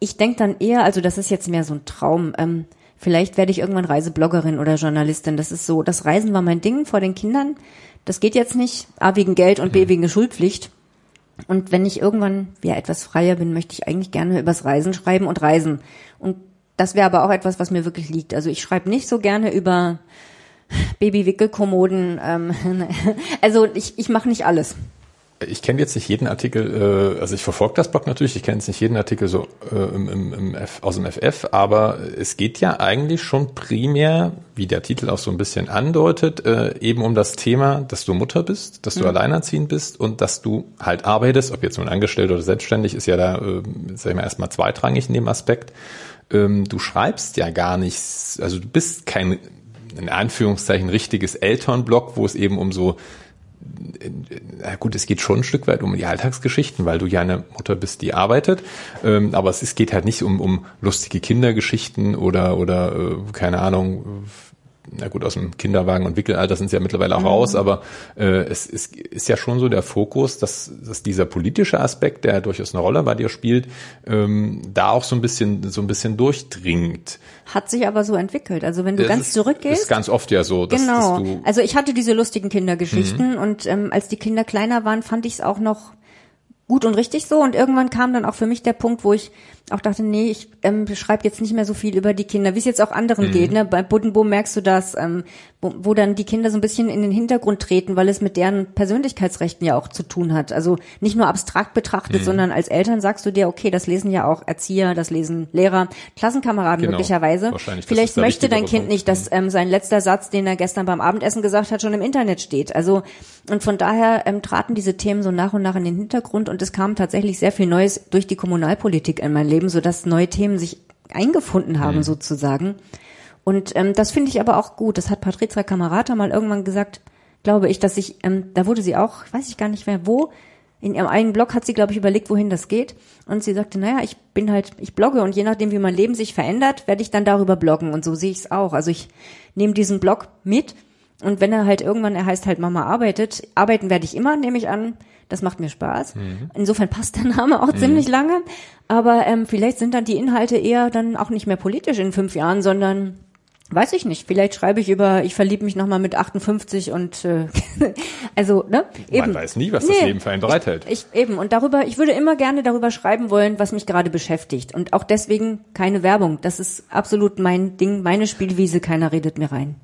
Speaker 2: Ich denke dann eher, also das ist jetzt mehr so ein Traum. Ähm, vielleicht werde ich irgendwann Reisebloggerin oder Journalistin. Das ist so, das Reisen war mein Ding vor den Kindern. Das geht jetzt nicht. A wegen Geld und B mhm. wegen Schulpflicht. Und wenn ich irgendwann wieder etwas freier bin, möchte ich eigentlich gerne übers Reisen schreiben und reisen. Und das wäre aber auch etwas, was mir wirklich liegt. Also ich schreibe nicht so gerne über Babywickelkommoden. Ähm, also ich, ich mache nicht alles.
Speaker 1: Ich kenne jetzt nicht jeden Artikel, äh, also ich verfolge das Blog natürlich, ich kenne jetzt nicht jeden Artikel so äh, im, im, im F, aus dem FF, aber es geht ja eigentlich schon primär, wie der Titel auch so ein bisschen andeutet, äh, eben um das Thema, dass du Mutter bist, dass du mhm. alleinerziehend bist und dass du halt arbeitest, ob jetzt nun angestellt oder selbstständig, ist ja da, äh, sag ich mal, erstmal zweitrangig in dem Aspekt. Ähm, du schreibst ja gar nichts, also du bist kein in Anführungszeichen richtiges Elternblog, wo es eben um so na gut, es geht schon ein Stück weit um die Alltagsgeschichten, weil du ja eine Mutter bist, die arbeitet. Ähm, aber es, es geht halt nicht um, um lustige Kindergeschichten oder, oder äh, keine Ahnung, na gut, aus dem Kinderwagen und Wickelalter sind sie ja mittlerweile auch mhm. raus, aber äh, es, es ist ja schon so der Fokus, dass, dass dieser politische Aspekt, der durchaus eine Rolle bei dir spielt, ähm, da auch so ein bisschen so ein bisschen durchdringt.
Speaker 2: Hat sich aber so entwickelt. Also wenn du das ganz ist, zurückgehst.
Speaker 1: Ist ganz oft ja so.
Speaker 2: Dass, genau. Dass also ich hatte diese lustigen Kindergeschichten mhm. und ähm, als die Kinder kleiner waren, fand ich es auch noch gut und richtig so. Und irgendwann kam dann auch für mich der Punkt, wo ich auch dachte, nee, ich ähm, schreibe jetzt nicht mehr so viel über die Kinder, wie es jetzt auch anderen mhm. geht. Ne? Bei Buddenboom merkst du das, ähm, wo, wo dann die Kinder so ein bisschen in den Hintergrund treten, weil es mit deren Persönlichkeitsrechten ja auch zu tun hat. Also nicht nur abstrakt betrachtet, mhm. sondern als Eltern sagst du dir, okay, das lesen ja auch Erzieher, das lesen Lehrer, Klassenkameraden genau. möglicherweise. Vielleicht möchte dein Kind nicht, dass mhm. ähm, sein letzter Satz, den er gestern beim Abendessen gesagt hat, schon im Internet steht. Also und von daher ähm, traten diese Themen so nach und nach in den Hintergrund und es kam tatsächlich sehr viel Neues durch die Kommunalpolitik in mein Leben, so dass neue Themen sich eingefunden haben mhm. sozusagen. Und ähm, das finde ich aber auch gut. Das hat Patrizia Kamerata mal irgendwann gesagt, glaube ich, dass ich, ähm, da wurde sie auch, weiß ich gar nicht mehr wo, in ihrem eigenen Blog hat sie, glaube ich, überlegt, wohin das geht. Und sie sagte, naja, ich bin halt, ich blogge und je nachdem, wie mein Leben sich verändert, werde ich dann darüber bloggen. Und so sehe ich es auch. Also ich nehme diesen Blog mit und wenn er halt irgendwann, er heißt halt Mama arbeitet, arbeiten werde ich immer, nehme ich an. Das macht mir Spaß. Mhm. Insofern passt der Name auch mhm. ziemlich lange. Aber ähm, vielleicht sind dann die Inhalte eher dann auch nicht mehr politisch in fünf Jahren, sondern Weiß ich nicht. Vielleicht schreibe ich über, ich verliebe mich nochmal mit 58 und äh, also, ne?
Speaker 1: Eben. Man weiß nie, was nee, das Leben für einen bereithält.
Speaker 2: Ich, ich, eben. Und darüber, ich würde immer gerne darüber schreiben wollen, was mich gerade beschäftigt. Und auch deswegen keine Werbung. Das ist absolut mein Ding, meine Spielwiese, keiner redet mir rein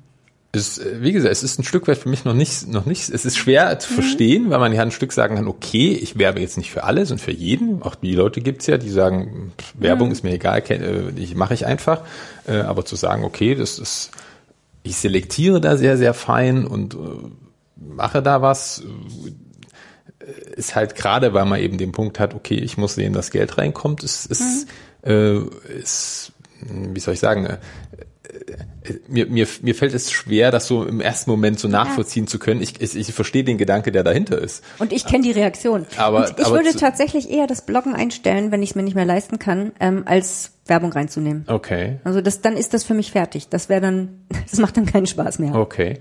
Speaker 1: ist, äh, wie gesagt, es ist ein Stück weit für mich noch nicht, noch nicht, es ist schwer zu mhm. verstehen, weil man ja ein Stück sagen kann, okay, ich werbe jetzt nicht für alles und für jeden. Auch die Leute gibt's ja, die sagen, pff, Werbung mhm. ist mir egal, äh, ich mache ich einfach. Äh, aber zu sagen, okay, das ist, ich selektiere da sehr, sehr fein und mache da was, ist halt gerade, weil man eben den Punkt hat, okay, ich muss sehen, dass Geld reinkommt, ist, ist, mhm. äh, ist wie soll ich sagen, mir, mir, mir fällt es schwer, das so im ersten Moment so nachvollziehen ja. zu können. Ich, ich, ich verstehe den Gedanke, der dahinter ist.
Speaker 2: Und ich kenne die Reaktion.
Speaker 1: Aber,
Speaker 2: Und ich
Speaker 1: aber
Speaker 2: würde tatsächlich eher das Bloggen einstellen, wenn ich es mir nicht mehr leisten kann, ähm, als Werbung reinzunehmen.
Speaker 1: Okay.
Speaker 2: Also das, dann ist das für mich fertig. Das wäre dann, das macht dann keinen Spaß mehr.
Speaker 1: Okay.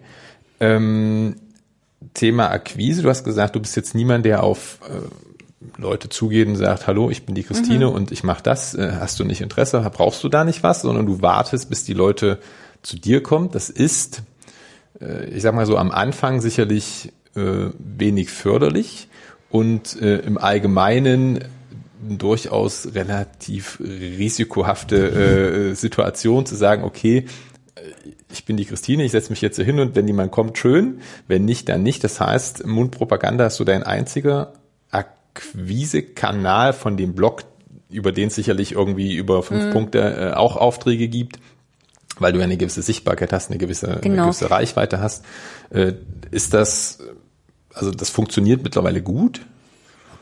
Speaker 1: Ähm, Thema Akquise. Du hast gesagt, du bist jetzt niemand, der auf äh, Leute zugeht und sagt, hallo, ich bin die Christine mhm. und ich mache das, äh, hast du nicht Interesse, brauchst du da nicht was, sondern du wartest, bis die Leute zu dir kommen. Das ist, äh, ich sag mal so, am Anfang sicherlich äh, wenig förderlich und im Allgemeinen durchaus relativ risikohafte Situation zu sagen, okay, ich bin die Christine, ich setze mich jetzt hier hin und wenn jemand kommt, schön, wenn nicht, dann nicht. Das heißt, Mundpropaganda ist so dein einziger Akquise-Kanal von dem Blog, über den es sicherlich irgendwie über fünf mhm. Punkte äh, auch Aufträge gibt, weil du ja eine gewisse Sichtbarkeit hast, eine gewisse, genau. eine gewisse Reichweite hast. Äh, ist das, also das funktioniert mittlerweile gut?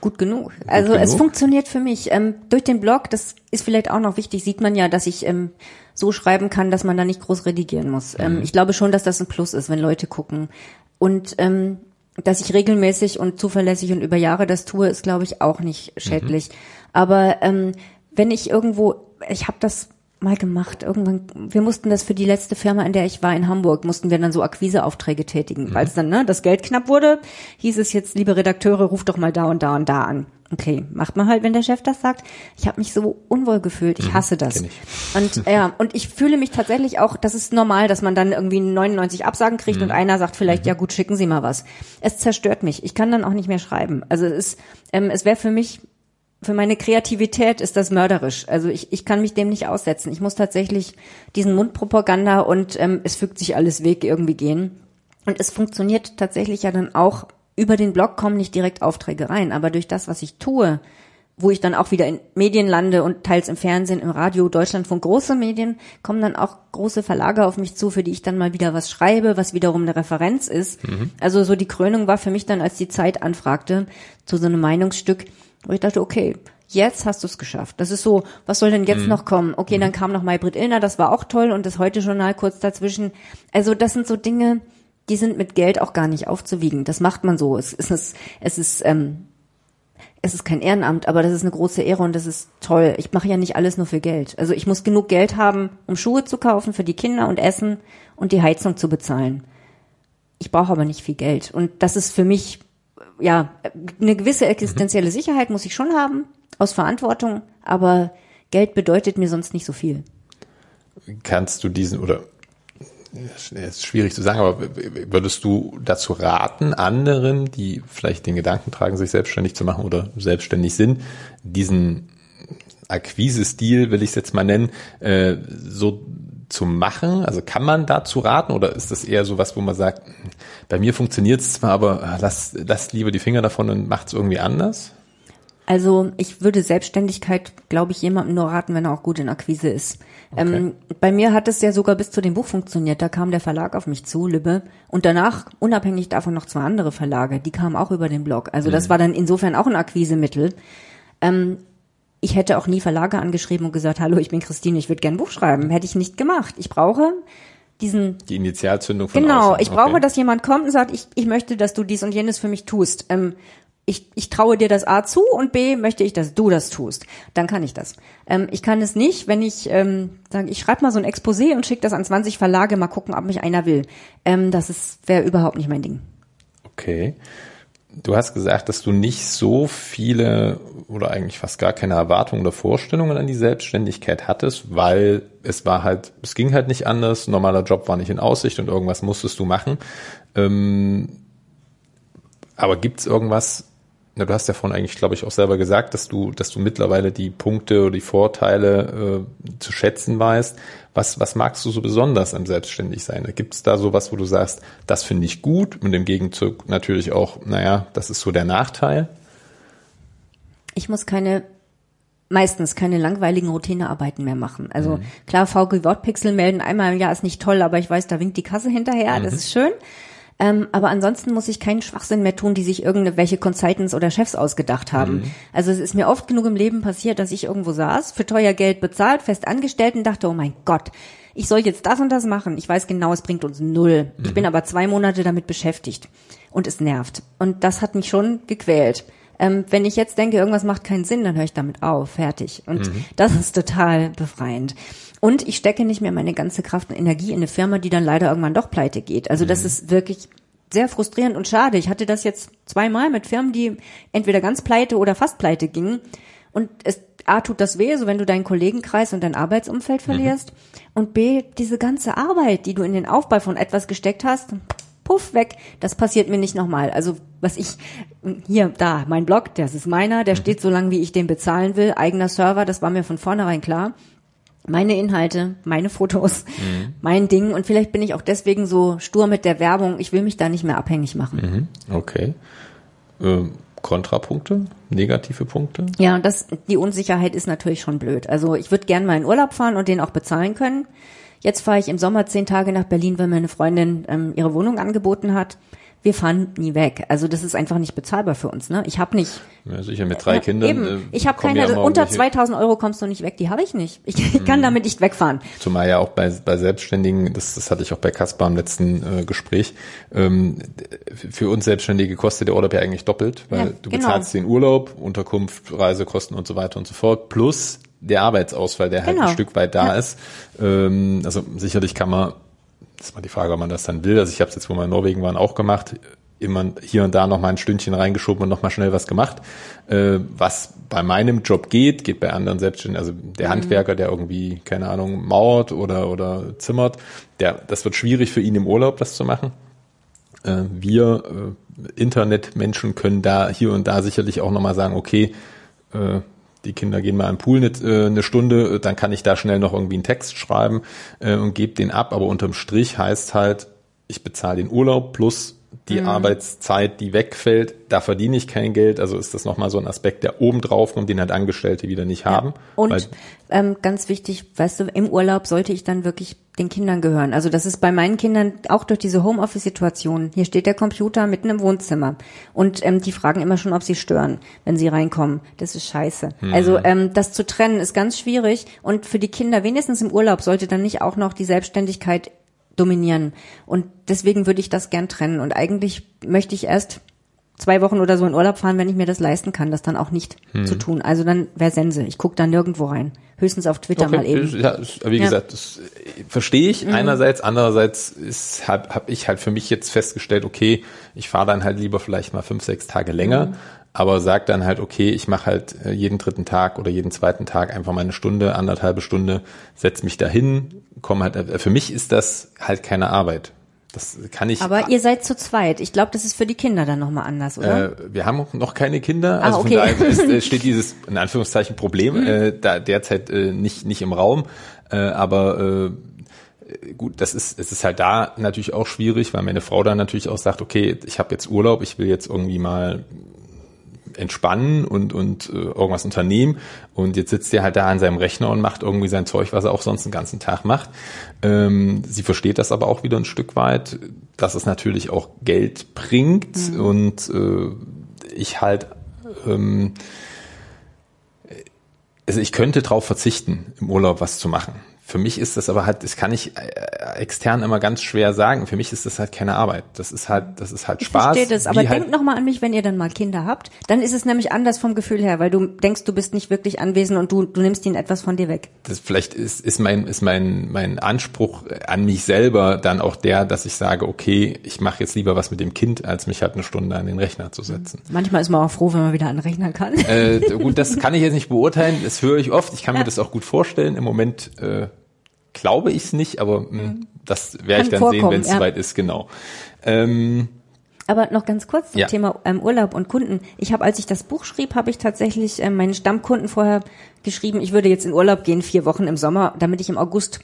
Speaker 2: Gut genug. Gut also genug? es funktioniert für mich. Ähm, durch den Blog, das ist vielleicht auch noch wichtig, sieht man ja, dass ich ähm, so schreiben kann, dass man da nicht groß redigieren muss. Ähm, mhm. ich glaube schon, dass das ein Plus ist, wenn Leute gucken. Und ähm, dass ich regelmäßig und zuverlässig und über Jahre das tue, ist, glaube ich, auch nicht schädlich. Mhm. Aber ähm, wenn ich irgendwo, ich habe das mal gemacht. Irgendwann, wir mussten das für die letzte Firma, in der ich war in Hamburg, mussten wir dann so Akquiseaufträge tätigen. Mhm. Als dann ne, das Geld knapp wurde, hieß es jetzt, liebe Redakteure, ruft doch mal da und da und da an. Okay, macht man halt, wenn der Chef das sagt. Ich habe mich so unwohl gefühlt. Ich mhm, hasse das. Ich. Und ja, und ich fühle mich tatsächlich auch, das ist normal, dass man dann irgendwie 99 Absagen kriegt mhm. und einer sagt vielleicht, mhm. ja gut, schicken Sie mal was. Es zerstört mich. Ich kann dann auch nicht mehr schreiben. Also es ist, ähm, es wäre für mich für meine Kreativität ist das mörderisch. Also ich, ich kann mich dem nicht aussetzen. Ich muss tatsächlich diesen Mundpropaganda und ähm, es fügt sich alles weg irgendwie gehen. Und es funktioniert tatsächlich ja dann auch über den Blog kommen nicht direkt Aufträge rein, aber durch das, was ich tue, wo ich dann auch wieder in Medien lande und teils im Fernsehen, im Radio, Deutschland von große Medien, kommen dann auch große Verlage auf mich zu, für die ich dann mal wieder was schreibe, was wiederum eine Referenz ist. Mhm. Also so die Krönung war für mich dann, als die Zeit anfragte, zu so einem Meinungsstück, wo ich dachte, okay, jetzt hast du es geschafft. Das ist so, was soll denn jetzt mhm. noch kommen? Okay, mhm. dann kam noch Maybrit Illner, das war auch toll und das Heute-Journal kurz dazwischen. Also das sind so Dinge, die sind mit Geld auch gar nicht aufzuwiegen. Das macht man so. Es ist, es ist, ähm, es ist kein Ehrenamt, aber das ist eine große Ehre und das ist toll. Ich mache ja nicht alles nur für Geld. Also ich muss genug Geld haben, um Schuhe zu kaufen für die Kinder und Essen und die Heizung zu bezahlen. Ich brauche aber nicht viel Geld. Und das ist für mich, ja, eine gewisse existenzielle Sicherheit muss ich schon haben, aus Verantwortung, aber Geld bedeutet mir sonst nicht so viel.
Speaker 1: Kannst du diesen, oder es ist schwierig zu sagen, aber würdest du dazu raten, anderen, die vielleicht den Gedanken tragen, sich selbstständig zu machen oder selbstständig sind, diesen Akquise-Stil, will ich es jetzt mal nennen, äh, so zu machen? Also kann man dazu raten oder ist das eher so was, wo man sagt, bei mir funktioniert es zwar, aber lass, lass lieber die Finger davon und macht es irgendwie anders?
Speaker 2: Also ich würde Selbstständigkeit, glaube ich, jemandem nur raten, wenn er auch gut in Akquise ist. Okay. Ähm, bei mir hat es ja sogar bis zu dem Buch funktioniert. Da kam der Verlag auf mich zu, Lübbe. Und danach, unabhängig davon, noch zwei andere Verlage. Die kamen auch über den Blog. Also das mhm. war dann insofern auch ein Akquisemittel. Ähm, ich hätte auch nie Verlage angeschrieben und gesagt, hallo, ich bin Christine, ich würde gern ein Buch schreiben. Hätte ich nicht gemacht. Ich brauche diesen
Speaker 1: die Initialzündung von
Speaker 2: genau
Speaker 1: außen.
Speaker 2: ich brauche okay. dass jemand kommt und sagt ich ich möchte dass du dies und jenes für mich tust ähm, ich, ich traue dir das A zu und B möchte ich, dass du das tust. Dann kann ich das. Ähm, ich kann es nicht, wenn ich ähm, sage, ich schreibe mal so ein Exposé und schicke das an 20 Verlage, mal gucken, ob mich einer will. Ähm, das wäre überhaupt nicht mein Ding.
Speaker 1: Okay. Du hast gesagt, dass du nicht so viele oder eigentlich fast gar keine Erwartungen oder Vorstellungen an die Selbstständigkeit hattest, weil es war halt, es ging halt nicht anders, normaler Job war nicht in Aussicht und irgendwas musstest du machen. Ähm, aber gibt's irgendwas, na, du hast ja vorhin eigentlich, glaube ich, auch selber gesagt, dass du, dass du mittlerweile die Punkte oder die Vorteile äh, zu schätzen weißt. Was, was magst du so besonders am Selbstständigsein? Gibt es da sowas, wo du sagst, das finde ich gut und im Gegenzug natürlich auch, naja, das ist so der Nachteil?
Speaker 2: Ich muss keine meistens keine langweiligen Routinearbeiten mehr machen. Also mhm. klar, VG Wortpixel melden einmal im Jahr ist nicht toll, aber ich weiß, da winkt die Kasse hinterher, mhm. das ist schön. Ähm, aber ansonsten muss ich keinen Schwachsinn mehr tun, die sich irgendwelche Consultants oder Chefs ausgedacht haben. Mhm. Also es ist mir oft genug im Leben passiert, dass ich irgendwo saß, für teuer Geld bezahlt, fest angestellt und dachte, oh mein Gott, ich soll jetzt das und das machen. Ich weiß genau, es bringt uns null. Mhm. Ich bin aber zwei Monate damit beschäftigt und es nervt. Und das hat mich schon gequält. Ähm, wenn ich jetzt denke, irgendwas macht keinen Sinn, dann höre ich damit auf, fertig. Und mhm. das ist total befreiend. Und ich stecke nicht mehr meine ganze Kraft und Energie in eine Firma, die dann leider irgendwann doch pleite geht. Also das mhm. ist wirklich sehr frustrierend und schade. Ich hatte das jetzt zweimal mit Firmen, die entweder ganz pleite oder fast pleite gingen. Und es, A, tut das weh, so wenn du deinen Kollegenkreis und dein Arbeitsumfeld mhm. verlierst. Mhm. Und B, diese ganze Arbeit, die du in den Aufbau von etwas gesteckt hast, puff, weg. Das passiert mir nicht nochmal. Also, was ich, hier, da, mein Blog, das ist meiner, der mhm. steht so lange, wie ich den bezahlen will. Eigener Server, das war mir von vornherein klar meine Inhalte, meine Fotos, mhm. mein Ding. Und vielleicht bin ich auch deswegen so stur mit der Werbung. Ich will mich da nicht mehr abhängig machen.
Speaker 1: Mhm. Okay. Ähm, Kontrapunkte, negative Punkte?
Speaker 2: Ja, das, die Unsicherheit ist natürlich schon blöd. Also ich würde gern mal in Urlaub fahren und den auch bezahlen können. Jetzt fahre ich im Sommer zehn Tage nach Berlin, weil meine Freundin ähm, ihre Wohnung angeboten hat wir fahren nie weg. Also das ist einfach nicht bezahlbar für uns. Ne? Ich habe nicht.
Speaker 1: Ja, sicher mit drei ja, Kindern. Eben.
Speaker 2: Äh, ich habe keine. Ja unter 2000 Euro kommst du nicht weg. Die habe ich nicht. Ich, ich kann mhm. damit nicht wegfahren.
Speaker 1: Zumal ja auch bei, bei Selbstständigen, das, das hatte ich auch bei Kaspar im letzten äh, Gespräch. Ähm, für uns Selbstständige kostet der Urlaub ja eigentlich doppelt, weil ja, du genau. bezahlst den Urlaub, Unterkunft, Reisekosten und so weiter und so fort plus der Arbeitsausfall, der halt genau. ein Stück weit da ist. Ähm, also sicherlich kann man ist mal die Frage, ob man das dann will. Also ich habe es jetzt, wo wir in Norwegen waren, auch gemacht. Immer hier und da noch mal ein Stündchen reingeschoben und noch mal schnell was gemacht. Äh, was bei meinem Job geht, geht bei anderen Selbstständigen. Also der mhm. Handwerker, der irgendwie, keine Ahnung, mauert oder, oder zimmert, der, das wird schwierig für ihn im Urlaub, das zu machen. Äh, wir äh, Internetmenschen können da hier und da sicherlich auch noch mal sagen, okay, äh, die Kinder gehen mal im Pool eine, äh, eine Stunde, dann kann ich da schnell noch irgendwie einen Text schreiben äh, und gebe den ab. Aber unterm Strich heißt halt, ich bezahle den Urlaub plus die
Speaker 2: Mhm.
Speaker 1: Arbeitszeit, die wegfällt, da verdiene ich kein Geld. Also ist das nochmal so ein Aspekt, der oben drauf kommt, den halt Angestellte wieder nicht haben.
Speaker 2: Und ähm, ganz wichtig, weißt du, im Urlaub sollte ich dann wirklich den Kindern gehören. Also das ist bei meinen Kindern auch durch diese Homeoffice-Situation. Hier steht der Computer mitten im Wohnzimmer und ähm, die fragen immer schon, ob sie stören, wenn sie reinkommen. Das ist scheiße. Also ähm, das zu trennen ist ganz schwierig und für die Kinder wenigstens im Urlaub sollte dann nicht auch noch die Selbstständigkeit dominieren. Und deswegen würde ich das gern trennen. Und eigentlich möchte ich erst zwei Wochen oder so in Urlaub fahren, wenn ich mir das leisten kann, das dann auch nicht
Speaker 1: Hm.
Speaker 2: zu tun. Also dann wäre Sense. Ich gucke da nirgendwo rein. Höchstens auf Twitter mal eben.
Speaker 1: Ja, wie
Speaker 2: Ja.
Speaker 1: gesagt, das äh, verstehe ich einerseits, andererseits ist habe hab ich halt für mich jetzt festgestellt, okay, ich fahre dann halt lieber vielleicht mal fünf, sechs Tage länger, aber sag dann halt, okay, ich mache halt äh, jeden dritten Tag oder jeden zweiten Tag einfach mal eine Stunde, anderthalbe Stunde, setz mich dahin, komme halt. äh, Für mich ist das halt keine Arbeit. Das kann ich.
Speaker 2: Aber ihr seid zu zweit. Ich glaube, das ist für die Kinder dann nochmal anders, oder?
Speaker 1: Äh, wir haben noch keine Kinder,
Speaker 2: Ah,
Speaker 1: also
Speaker 2: okay.
Speaker 1: von daher ist, äh, steht dieses in Anführungszeichen Problem äh, da derzeit äh, nicht nicht im Raum, äh, aber äh, gut, das ist es ist halt da natürlich auch schwierig, weil meine Frau dann natürlich auch sagt, okay, ich habe jetzt Urlaub, ich will jetzt irgendwie mal entspannen und und äh, irgendwas unternehmen und jetzt sitzt er halt da an seinem Rechner und macht irgendwie sein Zeug, was er auch sonst den ganzen Tag macht. Ähm, sie versteht das aber auch wieder ein Stück weit, dass es natürlich auch Geld bringt und äh, ich halt ähm, also ich könnte drauf verzichten, im Urlaub was zu machen. Für mich ist das aber halt, das kann ich äh, extern immer ganz schwer sagen. Für mich ist das halt keine Arbeit. Das ist halt, das ist halt
Speaker 2: ich
Speaker 1: Spaß.
Speaker 2: verstehe das, aber
Speaker 1: wie halt,
Speaker 2: denkt noch mal an mich, wenn ihr dann mal Kinder habt. Dann ist es nämlich anders vom Gefühl her, weil du denkst, du bist nicht wirklich anwesend und du, du nimmst ihnen etwas von dir weg.
Speaker 1: das vielleicht ist, ist mein, ist mein, mein Anspruch an mich selber dann auch der, dass ich sage, okay, ich mache jetzt lieber was mit dem Kind, als mich halt eine Stunde an den Rechner zu setzen.
Speaker 2: Manchmal ist man auch froh, wenn man wieder anrechnen kann.
Speaker 1: Äh, gut, das kann ich jetzt nicht beurteilen, das höre ich oft. Ich kann mir das auch gut vorstellen. Im Moment äh, glaube ich es nicht, aber mh, das werde ich dann sehen, wenn es
Speaker 2: ja.
Speaker 1: soweit ist, genau. Ähm,
Speaker 2: Aber noch ganz kurz zum
Speaker 1: Ja.
Speaker 2: Thema ähm, Urlaub und Kunden. Ich habe, als ich das Buch schrieb, habe ich tatsächlich ähm, meinen Stammkunden vorher geschrieben, ich würde jetzt in Urlaub gehen, vier Wochen im Sommer, damit ich im August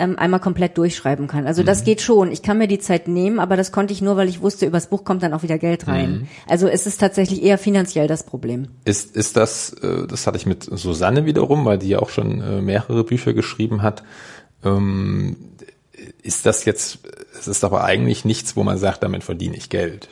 Speaker 2: ähm, einmal komplett durchschreiben kann. Also
Speaker 1: Mhm.
Speaker 2: das geht schon. Ich kann mir die Zeit nehmen, aber das konnte ich nur, weil ich wusste, übers Buch kommt dann auch wieder Geld rein.
Speaker 1: Mhm.
Speaker 2: Also es ist tatsächlich eher finanziell das Problem.
Speaker 1: Ist, ist das, äh, das hatte ich mit Susanne wiederum, weil die ja auch schon äh, mehrere Bücher geschrieben hat. Ähm, ist das jetzt, es ist aber eigentlich nichts, wo man sagt, damit verdiene ich Geld.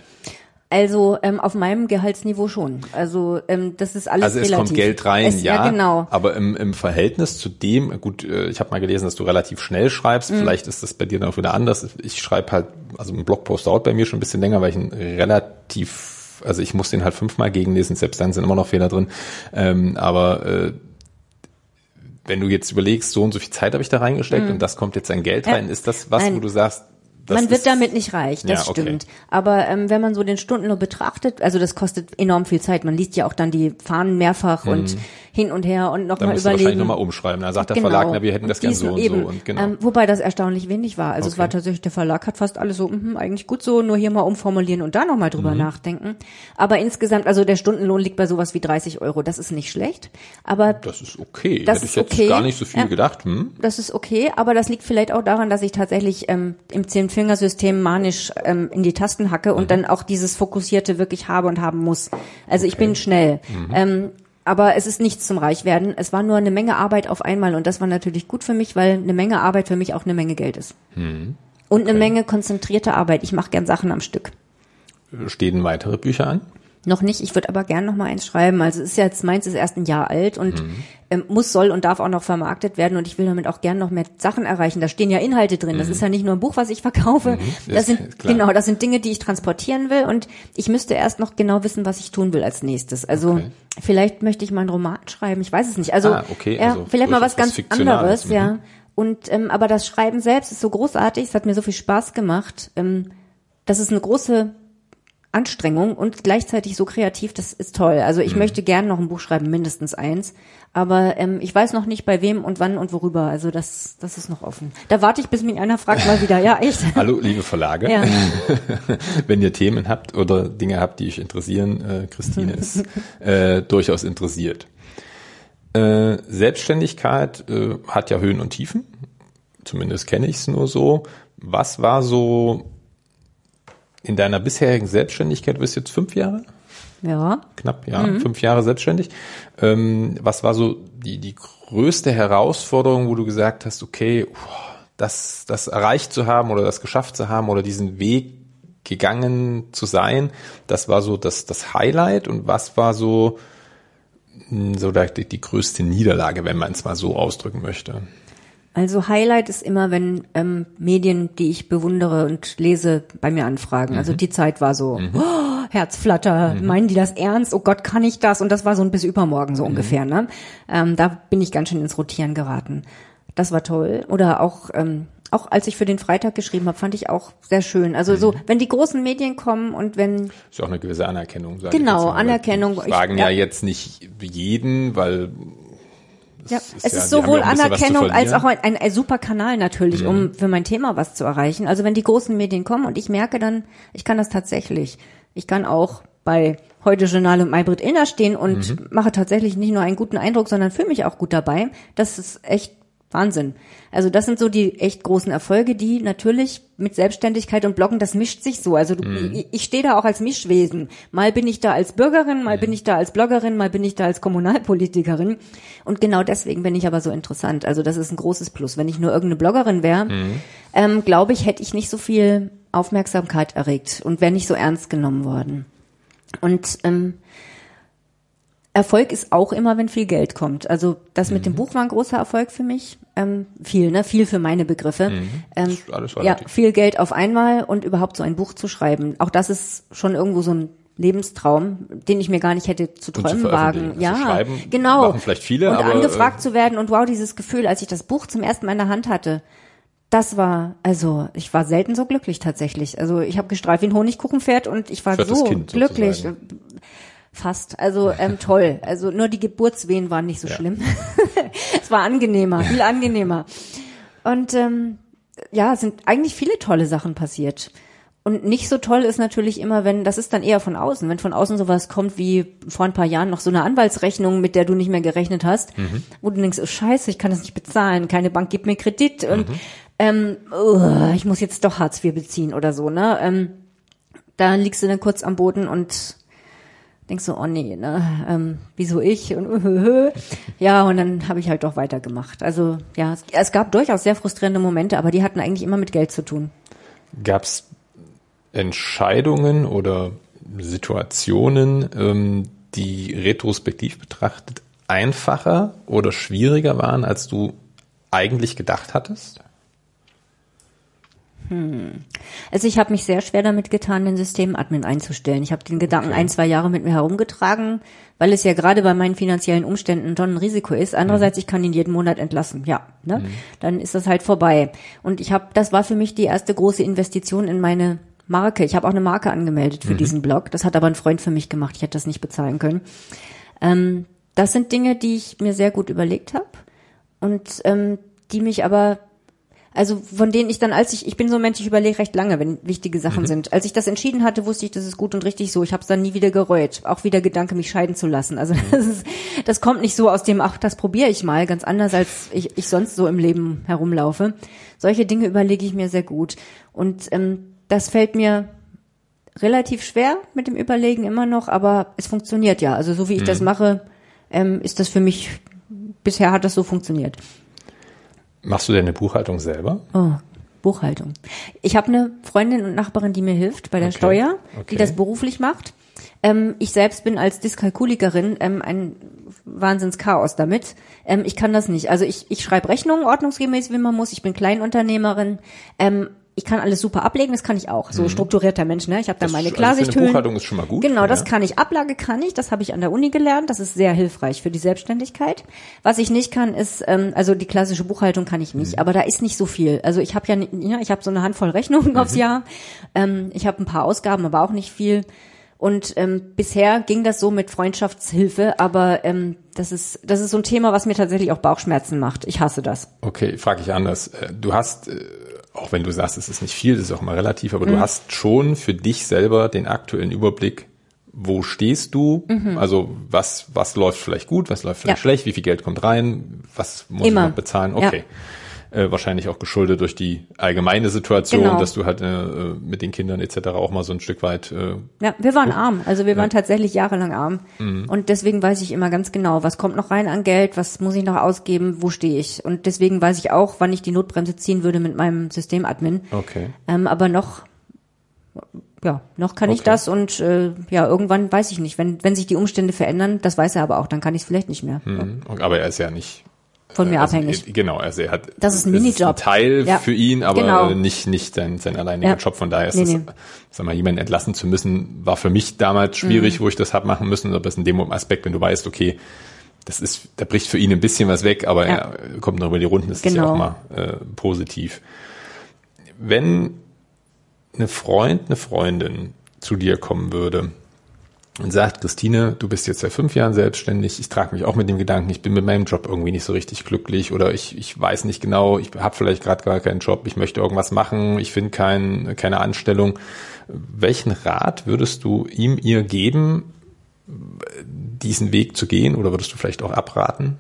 Speaker 2: Also ähm, auf meinem Gehaltsniveau schon. Also ähm, das ist alles
Speaker 1: Also es
Speaker 2: relativ.
Speaker 1: kommt Geld rein,
Speaker 2: es,
Speaker 1: ja,
Speaker 2: Ja, genau.
Speaker 1: aber im, im Verhältnis zu dem, gut, äh, ich habe mal gelesen, dass du relativ schnell schreibst,
Speaker 2: Mhm.
Speaker 1: vielleicht ist das bei dir dann auch wieder anders. Ich schreibe halt, also ein Blogpost dauert bei mir schon ein bisschen länger, weil ich ihn relativ, also ich muss den halt fünfmal gegenlesen, selbst dann sind immer noch Fehler drin, ähm, aber äh, wenn du jetzt überlegst, so und so viel Zeit habe ich da reingesteckt und das kommt jetzt ein Geld
Speaker 2: Mhm.
Speaker 1: Rein, ist das was,
Speaker 2: Nein.
Speaker 1: wo du sagst, das
Speaker 2: man wird damit nicht reich, das
Speaker 1: Ja, okay.
Speaker 2: stimmt. Aber ähm, wenn man so den Stundenlohn betrachtet, also das kostet enorm viel Zeit. Man liest ja auch dann die Fahnen mehrfach und hin und her und
Speaker 1: dann
Speaker 2: nochmal
Speaker 1: musst du wahrscheinlich
Speaker 2: überlegen.
Speaker 1: nochmal umschreiben. Da sagt der Verlag, na, wir hätten das gern
Speaker 2: Dies
Speaker 1: so und
Speaker 2: eben.
Speaker 1: so und genau.
Speaker 2: Ähm, wobei das erstaunlich wenig war. Also es
Speaker 1: Okay.
Speaker 2: war tatsächlich, der Verlag hat fast alles so, mhm, eigentlich gut so, nur hier mal umformulieren und da nochmal drüber
Speaker 1: Mhm.
Speaker 2: nachdenken. Aber insgesamt, also der Stundenlohn liegt bei sowas wie 30 Euro. Das ist nicht schlecht. Aber
Speaker 1: das ist okay.
Speaker 2: Das
Speaker 1: Hätte ich jetzt
Speaker 2: okay.
Speaker 1: gar nicht so viel
Speaker 2: Ja.
Speaker 1: gedacht. Hm?
Speaker 2: das ist okay, aber das liegt vielleicht auch daran, dass ich tatsächlich ähm, im Zehn-Fingersystem manisch ähm, in die Tasten hacke und dann auch dieses Fokussierte wirklich habe und haben muss. Also ich bin schnell. Ähm, aber es ist nichts zum Reichwerden. Es war nur eine Menge Arbeit auf einmal und das war natürlich gut für mich, weil eine Menge Arbeit für mich auch eine Menge Geld ist. Und eine Menge konzentrierte Arbeit. Ich mache gern Sachen am Stück.
Speaker 1: Stehen weitere Bücher an?
Speaker 2: Noch nicht, ich würde aber gern noch mal eins schreiben. Also es ist jetzt meins ist erst ein Jahr alt und ähm, muss, soll und darf auch noch vermarktet werden und ich will damit auch gern noch mehr Sachen erreichen. Da stehen ja Inhalte drin. Das ist ja nicht nur ein Buch, was ich verkaufe. Das
Speaker 1: Ist
Speaker 2: sind genau, das sind Dinge, die ich transportieren will und ich müsste erst noch genau wissen, was ich tun will als nächstes. Also
Speaker 1: Okay.
Speaker 2: vielleicht möchte ich mal einen Roman schreiben. Ich weiß es nicht. Also,
Speaker 1: Ah, okay,
Speaker 2: ja,
Speaker 1: also
Speaker 2: vielleicht mal was ganz anderes,
Speaker 1: mhm.
Speaker 2: ja. Und ähm, aber das Schreiben selbst ist so großartig. Es hat mir so viel Spaß gemacht. Ähm, das ist eine große Anstrengung und gleichzeitig so kreativ, das ist toll. Also
Speaker 1: Mhm.
Speaker 2: ich möchte gern noch ein Buch schreiben, mindestens eins. Aber ähm, ich weiß noch nicht bei wem und wann und worüber. Also das, das ist noch offen. Da warte ich, bis mich einer fragt mal wieder. Ja, echt.
Speaker 1: Hallo, liebe Verlage.
Speaker 2: Ja.
Speaker 1: Wenn ihr Themen habt oder Dinge habt, die euch interessieren, äh, Christine ist äh, durchaus interessiert. Äh, Selbstständigkeit äh, hat ja Höhen und Tiefen. Zumindest kenne ich es nur so. Was war so in deiner bisherigen Selbstständigkeit, du bist jetzt fünf Jahre?
Speaker 2: Ja.
Speaker 1: Knapp, ja, mhm. fünf Jahre selbstständig. Ähm, was war so die, die größte Herausforderung, wo du gesagt hast, okay, das, das erreicht zu haben oder das geschafft zu haben oder diesen Weg gegangen zu sein, das war so das, das Highlight und was war so, hm, so die, die größte Niederlage, wenn man es mal so ausdrücken möchte?
Speaker 2: Also Highlight ist immer, wenn ähm, Medien, die ich bewundere und lese, bei mir anfragen. Also mhm. Also die Zeit war so, mhm. oh, Herzflatter, mhm. meinen die das ernst? Oh Gott, kann ich das? Und das war so ein bis übermorgen so mhm. ungefähr. Ne? Ähm, da bin ich ganz schön ins Rotieren geraten. Das war toll. Oder auch ähm, auch als ich für den Freitag geschrieben habe, fand ich auch sehr schön. Also so, mhm. wenn die großen Medien kommen und wenn
Speaker 1: ist auch eine gewisse Anerkennung.
Speaker 2: Sag genau, ich Anerkennung.
Speaker 1: Fragen ich, ja, ja jetzt nicht jeden, weil
Speaker 2: ja, ist es ja, ist sowohl Anerkennung als auch ein, ein, ein, super Kanal natürlich, mhm. um für mein Thema was zu erreichen. Also wenn die großen Medien kommen und ich merke dann, ich kann das tatsächlich. Ich kann auch bei heute Journal und Maybrit Inner stehen und mhm. mache tatsächlich nicht nur einen guten Eindruck, sondern fühle mich auch gut dabei. Das ist echt Wahnsinn. Also das sind so die echt großen Erfolge, die natürlich mit Selbstständigkeit und Bloggen, das mischt sich so. Also du, mhm. ich, ich stehe da auch als Mischwesen. Mal bin ich da als Bürgerin, mal mhm. bin ich da als Bloggerin, mal bin ich da als Kommunalpolitikerin. Und genau deswegen bin ich aber so interessant. Also das ist ein großes Plus. Wenn ich nur irgendeine Bloggerin wäre, mhm. ähm, glaube ich, hätte ich nicht so viel Aufmerksamkeit erregt und wäre nicht so ernst genommen worden. Und ähm, Erfolg ist auch immer, wenn viel Geld kommt. Also das mit dem mhm. Buch war ein großer Erfolg für mich. Ähm, viel, ne? Viel für meine Begriffe. Mhm. Ähm, ja, viel Geld auf einmal und überhaupt so ein Buch zu schreiben. Auch das ist schon irgendwo so ein Lebenstraum, den ich mir gar nicht hätte zu träumen zu wagen.
Speaker 1: Also
Speaker 2: ja, genau.
Speaker 1: Machen vielleicht viele,
Speaker 2: und
Speaker 1: aber
Speaker 2: angefragt äh, zu werden und wow, dieses Gefühl, als ich das Buch zum ersten Mal in der Hand hatte, das war, also ich war selten so glücklich tatsächlich. Also ich habe gestreift wie ein Honigkuchenpferd und ich war so glücklich. Sozusagen. Fast. Also ähm, toll. Also nur die Geburtswehen waren nicht so ja. schlimm. es war angenehmer, viel angenehmer. Und ähm, ja, sind eigentlich viele tolle Sachen passiert. Und nicht so toll ist natürlich immer, wenn, das ist dann eher von außen, wenn von außen sowas kommt wie vor ein paar Jahren noch so eine Anwaltsrechnung, mit der du nicht mehr gerechnet hast, mhm. wo du denkst, oh scheiße, ich kann das nicht bezahlen, keine Bank gibt mir Kredit und mhm. ähm, oh, ich muss jetzt doch Hartz IV beziehen oder so, ne? Ähm, da liegst du dann kurz am Boden und denkst so, oh nee, ne, ähm, wieso ich und uh, ja, und dann habe ich halt doch weitergemacht. Also ja, es, es, gab durchaus sehr frustrierende Momente, aber die hatten eigentlich immer mit Geld zu tun.
Speaker 1: Gab es Entscheidungen oder Situationen, ähm, die retrospektiv betrachtet einfacher oder schwieriger waren, als du eigentlich gedacht hattest?
Speaker 2: Hm. Also ich habe mich sehr schwer damit getan, den Systemadmin einzustellen. Ich habe den Gedanken okay. ein, zwei Jahre mit mir herumgetragen, weil es ja gerade bei meinen finanziellen Umständen schon ein Risiko ist. Andererseits, mhm. ich kann ihn jeden Monat entlassen. Ja, ne? Mhm. dann ist das halt vorbei. Und ich habe, das war für mich die erste große Investition in meine Marke. Ich habe auch eine Marke angemeldet für mhm. diesen Blog. Das hat aber ein Freund für mich gemacht. Ich hätte das nicht bezahlen können. Ähm, das sind Dinge, die ich mir sehr gut überlegt habe und ähm, die mich aber also von denen ich dann, als ich, ich bin so ein Mensch, ich überlege recht lange, wenn wichtige Sachen mhm. sind. Als ich das entschieden hatte, wusste ich, das ist gut und richtig so. Ich habe es dann nie wieder gereut. Auch wieder Gedanke, mich scheiden zu lassen. Also mhm. das, ist, das kommt nicht so aus dem, ach, das probiere ich mal, ganz anders, als ich, ich sonst so im Leben herumlaufe. Solche Dinge überlege ich mir sehr gut. Und ähm, das fällt mir relativ schwer mit dem Überlegen immer noch, aber es funktioniert ja. Also so wie ich mhm. das mache, ähm, ist das für mich, bisher hat das so funktioniert.
Speaker 1: Machst du deine Buchhaltung selber?
Speaker 2: Oh, Buchhaltung. Ich habe eine Freundin und Nachbarin, die mir hilft bei der okay. Steuer, okay. die das beruflich macht. Ähm, ich selbst bin als Dyskalkulikerin ähm, ein Wahnsinnschaos damit. Ähm, ich kann das nicht. Also ich, ich schreibe Rechnungen ordnungsgemäß, wie man muss. Ich bin Kleinunternehmerin. Ich kann alles super ablegen, das kann ich auch. So mhm. strukturierter Mensch, ne? Ich habe da meine Klarsichthüllen.
Speaker 1: Also Buchhaltung ist schon mal gut.
Speaker 2: Genau, ja. das kann ich. Ablage kann ich, das habe ich an der Uni gelernt. Das ist sehr hilfreich für die Selbstständigkeit. Was ich nicht kann, ist, ähm, also die klassische Buchhaltung kann ich nicht, mhm. aber da ist nicht so viel. Also ich habe ja, ja, ich habe so eine Handvoll Rechnungen mhm. aufs Jahr. Ähm, ich habe ein paar Ausgaben, aber auch nicht viel. Und ähm, bisher ging das so mit Freundschaftshilfe, aber ähm, das ist das ist so ein Thema, was mir tatsächlich auch Bauchschmerzen macht. Ich hasse das.
Speaker 1: Okay, frage ich anders. Äh, du hast äh, auch wenn du sagst, es ist nicht viel, das ist auch mal relativ, aber mhm. du hast schon für dich selber den aktuellen Überblick, wo stehst du? Mhm. Also was, was läuft vielleicht gut, was läuft vielleicht ja. schlecht, wie viel Geld kommt rein, was muss Immer. noch bezahlen? Okay. Äh, wahrscheinlich auch geschuldet durch die allgemeine Situation,
Speaker 2: Genau.
Speaker 1: dass du halt äh, mit den Kindern etc. auch mal so ein Stück weit äh,
Speaker 2: Ja, wir waren arm. Also wir waren tatsächlich jahrelang arm. Und deswegen weiß ich immer ganz genau, was kommt noch rein an Geld, was muss ich noch ausgeben, wo stehe ich. Und deswegen weiß ich auch, wann ich die Notbremse ziehen würde mit meinem Systemadmin.
Speaker 1: okay.
Speaker 2: Ähm, aber noch, ja, noch kann ich
Speaker 1: Okay.
Speaker 2: das und äh, ja, irgendwann weiß ich nicht. Wenn, wenn sich die Umstände verändern, das weiß er aber auch, dann kann ich es vielleicht nicht mehr.
Speaker 1: Mhm. Aber er ist ja nicht
Speaker 2: Von mir
Speaker 1: also,
Speaker 2: abhängig.
Speaker 1: äh, Genau, also er hat
Speaker 2: Das ist ein
Speaker 1: es
Speaker 2: Minijob.
Speaker 1: ein Teil
Speaker 2: Ja.
Speaker 1: für ihn, aber
Speaker 2: Genau.
Speaker 1: äh, nicht nicht sein sein alleiniger
Speaker 2: Ja.
Speaker 1: Job. Von daher ist
Speaker 2: Nee,
Speaker 1: es,
Speaker 2: nee.
Speaker 1: sag mal, jemanden entlassen zu müssen, war für mich damals
Speaker 2: Mhm.
Speaker 1: schwierig, wo ich das hab machen müssen. Aber es ist in dem Aspekt, wenn du weißt, okay, das ist, da bricht für ihn ein bisschen was weg, aber
Speaker 2: Ja.
Speaker 1: er kommt noch über die Runden. Das ist ja
Speaker 2: Genau.
Speaker 1: auch mal äh, positiv. Wenn eine Freund, eine Freundin zu dir kommen würde und sagt, Christine, du bist jetzt seit fünf Jahren selbstständig, ich trage mich auch mit dem Gedanken, ich bin mit meinem Job irgendwie nicht so richtig glücklich oder ich, ich weiß nicht genau, ich habe vielleicht gerade gar keinen Job, ich möchte irgendwas machen, ich finde kein, keine Anstellung. Welchen Rat würdest du ihm, ihr geben, diesen Weg zu gehen oder würdest du vielleicht auch abraten?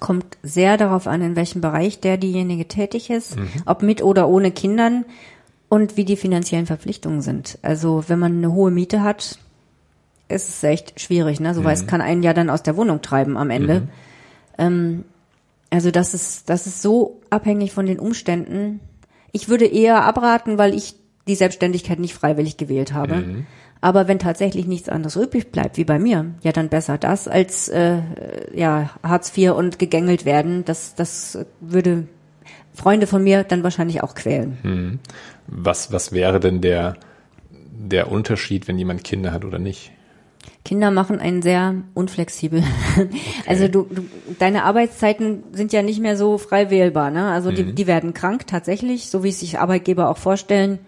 Speaker 2: Kommt sehr darauf an, in welchem Bereich der diejenige tätig ist,
Speaker 1: Mhm.
Speaker 2: ob mit oder ohne Kindern und wie die finanziellen Verpflichtungen sind. Also wenn man eine hohe Miete hat, ist es echt schwierig. Ne? So
Speaker 1: Mhm.
Speaker 2: kann einen ja dann aus der Wohnung treiben am Ende. Ähm, also das ist, das ist so abhängig von den Umständen. Ich würde eher abraten, weil ich die Selbstständigkeit nicht freiwillig gewählt habe. Aber wenn tatsächlich nichts anderes übrig bleibt, wie bei mir, ja dann besser das als äh, ja Hartz IV und gegängelt werden. Das, das würde Freunde von mir dann wahrscheinlich auch quälen.
Speaker 1: Was, was wäre denn der, der Unterschied, wenn jemand Kinder hat oder nicht?
Speaker 2: Kinder machen einen sehr unflexibel. Also du, du, deine Arbeitszeiten sind ja nicht mehr so frei wählbar. Ne? Also die, die werden krank tatsächlich, so wie es sich Arbeitgeber auch vorstellen.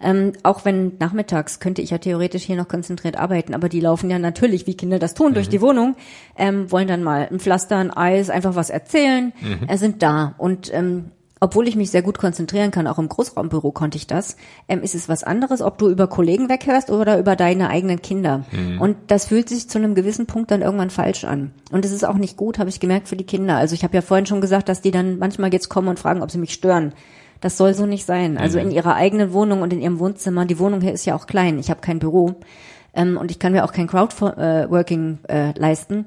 Speaker 2: Ähm, auch wenn nachmittags könnte ich ja theoretisch hier noch konzentriert arbeiten, aber die laufen ja natürlich, wie Kinder das tun, durch die Wohnung, ähm, wollen dann mal ein Pflaster, ein Eis, einfach was erzählen, äh, sind da. Und ähm, obwohl ich mich sehr gut konzentrieren kann, auch im Großraumbüro konnte ich das, ähm, ist es was anderes, ob du über Kollegen weghörst oder über deine eigenen Kinder. Und das fühlt sich zu einem gewissen Punkt dann irgendwann falsch an. Und es ist auch nicht gut, habe ich gemerkt, für die Kinder. Also ich habe ja vorhin schon gesagt, dass die dann manchmal jetzt kommen und fragen, ob sie mich stören. Das soll so nicht sein. Also in ihrer eigenen Wohnung und in ihrem Wohnzimmer, die Wohnung hier ist ja auch klein, ich habe kein Büro ähm, und ich kann mir auch kein Crowdworking äh, leisten.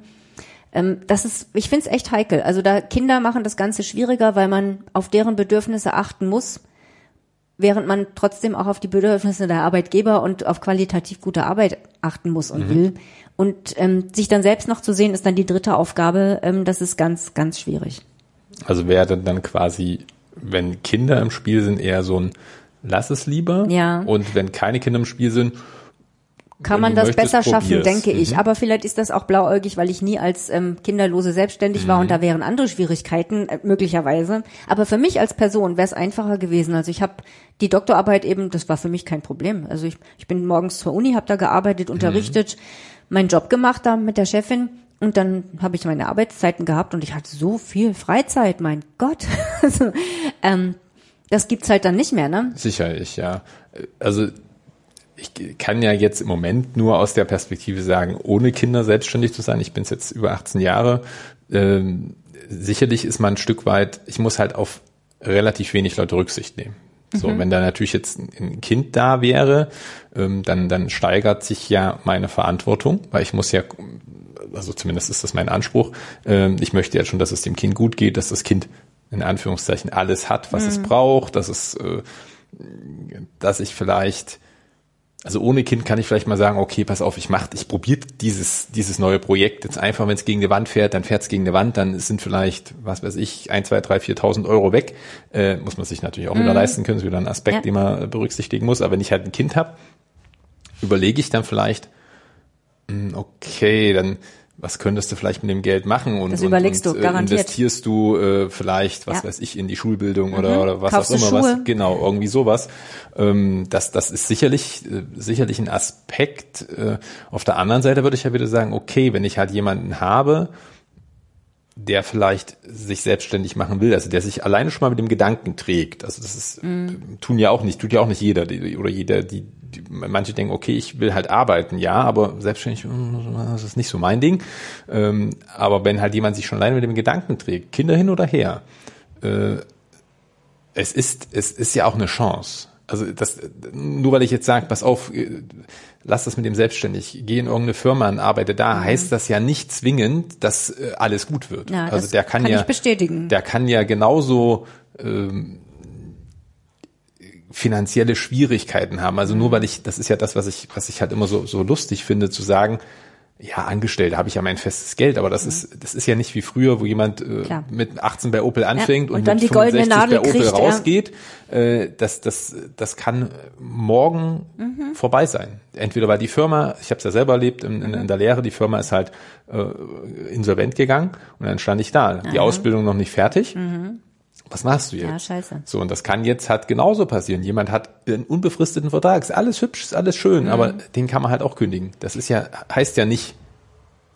Speaker 2: Ähm, das ist, ich finde es echt heikel. Also da Kinder machen das Ganze schwieriger, weil man auf deren Bedürfnisse achten muss, während man trotzdem auch auf die Bedürfnisse der Arbeitgeber und auf qualitativ gute Arbeit achten muss und will. Und ähm, sich dann selbst noch zu sehen, ist dann die dritte Aufgabe. Ähm, das ist ganz, ganz schwierig.
Speaker 1: Also wäre dann quasi, wenn Kinder im Spiel sind, eher so ein Lass es lieber.
Speaker 2: Ja.
Speaker 1: Und wenn keine Kinder im Spiel sind,
Speaker 2: Kann man das besser schaffen, denke ich.
Speaker 1: Mhm.
Speaker 2: Aber vielleicht ist das auch blauäugig, weil ich nie als ähm, kinderlose selbstständig war und da wären andere Schwierigkeiten äh, möglicherweise. Aber für mich als Person wäre es einfacher gewesen. Also ich habe die Doktorarbeit eben, das war für mich kein Problem. Also ich, ich bin morgens zur Uni, habe da gearbeitet, unterrichtet, meinen Job gemacht da mit der Chefin. Und dann habe ich meine Arbeitszeiten gehabt und ich hatte so viel Freizeit, mein Gott. Also, ähm, das gibt's halt dann nicht mehr, ne?
Speaker 1: sicherlich, ja. Also ich kann ja jetzt im Moment nur aus der Perspektive sagen, ohne Kinder selbstständig zu sein. Ich bin jetzt über 18 Jahre. Ähm, sicherlich ist man ein Stück weit, ich muss halt auf relativ wenig Leute Rücksicht nehmen. So, wenn da natürlich jetzt ein- Kind da wäre, ähm, dann, dann steigert sich ja meine Verantwortung, weil ich muss ja, also zumindest ist das mein Anspruch, ähm, ich möchte ja schon, dass es dem Kind gut geht, dass das Kind in Anführungszeichen alles hat, was es braucht, dass es, äh, dass ich vielleicht also ohne Kind kann ich vielleicht mal sagen, okay, pass auf, ich mach, ich probiere dieses, dieses neue Projekt jetzt einfach, wenn es gegen eine Wand fährt, dann fährt es gegen eine Wand, dann sind vielleicht, was weiß ich, ein, zwei, drei, 4.000 Euro weg. Äh, muss man sich natürlich auch wieder leisten können, ist wieder ein Aspekt,
Speaker 2: Ja.
Speaker 1: den man berücksichtigen muss. Aber wenn ich halt ein Kind habe, überlege ich dann vielleicht, hm, okay, dann was könntest du vielleicht mit dem Geld machen und,
Speaker 2: Das
Speaker 1: und,
Speaker 2: überlegst
Speaker 1: und
Speaker 2: du,
Speaker 1: äh,
Speaker 2: garantiert.
Speaker 1: investierst du äh, vielleicht, was
Speaker 2: Ja. Mhm.
Speaker 1: weiß ich, in die Schulbildung oder, oder was
Speaker 2: Kaufst
Speaker 1: auch immer was. Genau, irgendwie sowas. Ähm, das, das ist sicherlich, äh, sicherlich ein Aspekt. Äh, auf der anderen Seite würde ich ja wieder sagen, okay, wenn ich halt jemanden habe, der vielleicht sich selbstständig machen will, also der sich alleine schon mal mit dem Gedanken trägt. Also das ist,
Speaker 2: Mhm.
Speaker 1: tun ja auch nicht, tut ja auch nicht jeder die, oder jeder, die, die, manche denken, okay, ich will halt arbeiten, ja, aber selbstständig, mm, das ist nicht so mein Ding. Ähm, aber wenn halt jemand sich schon alleine mit dem Gedanken trägt, Kinder hin oder her, äh, es ist, es ist ja auch eine Chance. Also das, nur weil ich jetzt sage, pass auf, äh, lass das mit dem selbstständig, geh in irgendeine Firma und arbeite da, mhm. heißt das ja nicht zwingend, dass äh, alles gut wird.
Speaker 2: Ja, also der kann, kann ja, bestätigen.
Speaker 1: der kann ja genauso ähm, finanzielle Schwierigkeiten haben. Also nur mhm. weil ich, das ist ja das, was ich, was ich halt immer so, so lustig finde, zu sagen, ja, angestellt habe ich ja mein festes Geld, aber das mhm. ist das ist ja nicht wie früher, wo jemand äh, mit 18 bei Opel anfängt ja, und, und, dann
Speaker 2: die goldene Nadel bei Opel kriegt,
Speaker 1: rausgeht. Äh, das das das kann morgen mhm. vorbei sein. Entweder weil die Firma, ich habe es ja selber erlebt in, in, in, der Lehre, die Firma ist halt äh, insolvent gegangen und dann stand ich da, die Ausbildung noch nicht fertig. Mhm was machst du jetzt?
Speaker 2: Ja, scheiße.
Speaker 1: So, und das kann jetzt halt genauso passieren. Jemand hat einen unbefristeten Vertrag, ist alles hübsch, ist alles schön, mhm. aber den kann man halt auch kündigen. Das ist ja, heißt ja nicht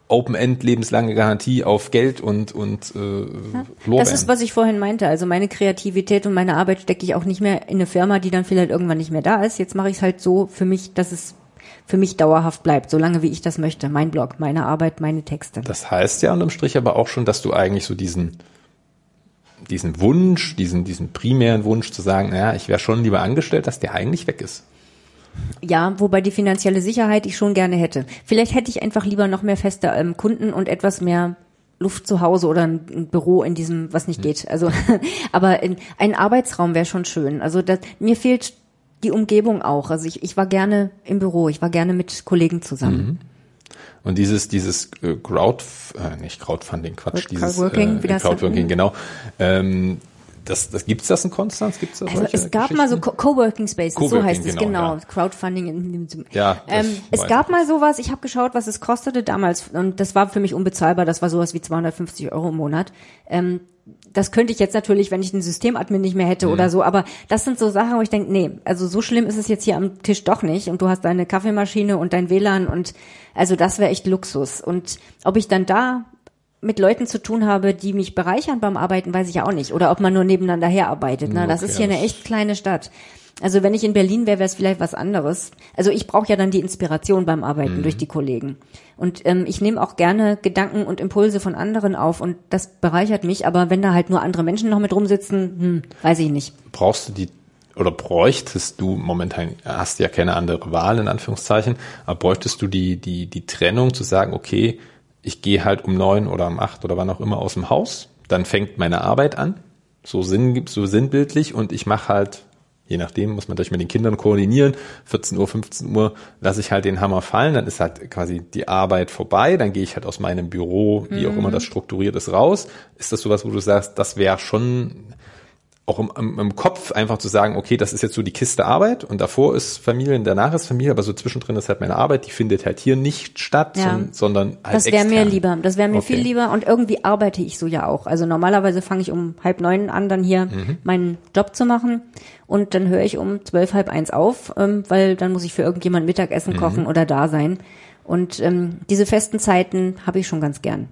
Speaker 1: Open-End, lebenslange Garantie auf Geld und, und äh,
Speaker 2: ja, Das ist, was ich vorhin meinte. Also meine Kreativität und meine Arbeit stecke ich auch nicht mehr in eine Firma, die dann vielleicht irgendwann nicht mehr da ist. Jetzt mache ich es halt so für mich, dass es für mich dauerhaft bleibt, solange wie ich das möchte. Mein Blog, meine Arbeit, meine Texte.
Speaker 1: Das heißt ja unterm Strich aber auch schon, dass du eigentlich so diesen diesen Wunsch, diesen, diesen primären Wunsch zu sagen, naja, ich wäre schon lieber angestellt, dass der eigentlich weg ist.
Speaker 2: Ja, wobei die finanzielle Sicherheit ich schon gerne hätte. Vielleicht hätte ich einfach lieber noch mehr feste ähm, Kunden und etwas mehr Luft zu Hause oder ein Büro in diesem, was nicht hm. geht. Also, aber ein Arbeitsraum wäre schon schön. Also das, mir fehlt die Umgebung auch. Also ich, ich war gerne im Büro, ich war gerne mit Kollegen zusammen. Mhm.
Speaker 1: Und dieses, dieses äh, Crowd, äh, nicht Crowdfunding, Quatsch, dieses
Speaker 2: Crowdworking,
Speaker 1: äh, Crowdworking, genau. Ähm, das, das gibt's das in Konstanz? Gibt's das
Speaker 2: also es gab mal so Coworking Spaces, Co so heißt es genau. genau. Ja. Crowdfunding. In, in,
Speaker 1: ja,
Speaker 2: ähm, es gab mal sowas. Ich habe geschaut, was es kostete damals, und das war für mich unbezahlbar. Das war sowas wie 250 Euro im Monat. Ähm, das könnte ich jetzt natürlich, wenn ich den Systemadmin nicht mehr hätte mhm. oder so, aber das sind so Sachen, wo ich denke, nee, also so schlimm ist es jetzt hier am Tisch doch nicht und du hast deine Kaffeemaschine und dein WLAN und also das wäre echt Luxus. Und ob ich dann da mit Leuten zu tun habe, die mich bereichern beim Arbeiten, weiß ich ja auch nicht. Oder ob man nur nebeneinander herarbeitet. Ne? Das ist hier eine echt kleine Stadt. Also wenn ich in Berlin wäre, wäre es vielleicht was anderes. Also ich brauche ja dann die Inspiration beim Arbeiten mhm. durch die Kollegen. Und ähm, ich nehme auch gerne Gedanken und Impulse von anderen auf und das bereichert mich. Aber wenn da halt nur andere Menschen noch mit rumsitzen, hm, weiß ich nicht.
Speaker 1: Brauchst du die oder bräuchtest du momentan hast ja keine andere Wahl in Anführungszeichen, aber bräuchtest du die die die Trennung zu sagen, okay, ich gehe halt um neun oder um acht oder wann auch immer aus dem Haus, dann fängt meine Arbeit an, so sinn so sinnbildlich und ich mache halt je nachdem muss man durch mit den Kindern koordinieren. 14 Uhr, 15 Uhr lasse ich halt den Hammer fallen, dann ist halt quasi die Arbeit vorbei, dann gehe ich halt aus meinem Büro, wie auch immer mhm. das strukturiert ist, raus. Ist das sowas, wo du sagst, das wäre schon auch im, im, im, Kopf einfach zu sagen, okay, das ist jetzt so die Kiste Arbeit und davor ist Familie und danach ist Familie, aber so zwischendrin ist halt meine Arbeit, die findet halt hier nicht statt, ja. sondern halt
Speaker 2: Das wäre mir lieber, das wäre mir okay. viel lieber und irgendwie arbeite ich so ja auch. Also normalerweise fange ich um halb neun an, dann hier mhm. meinen Job zu machen und dann höre ich um zwölf, halb eins auf, ähm, weil dann muss ich für irgendjemand Mittagessen mhm. kochen oder da sein. Und ähm, diese festen Zeiten habe ich schon ganz gern.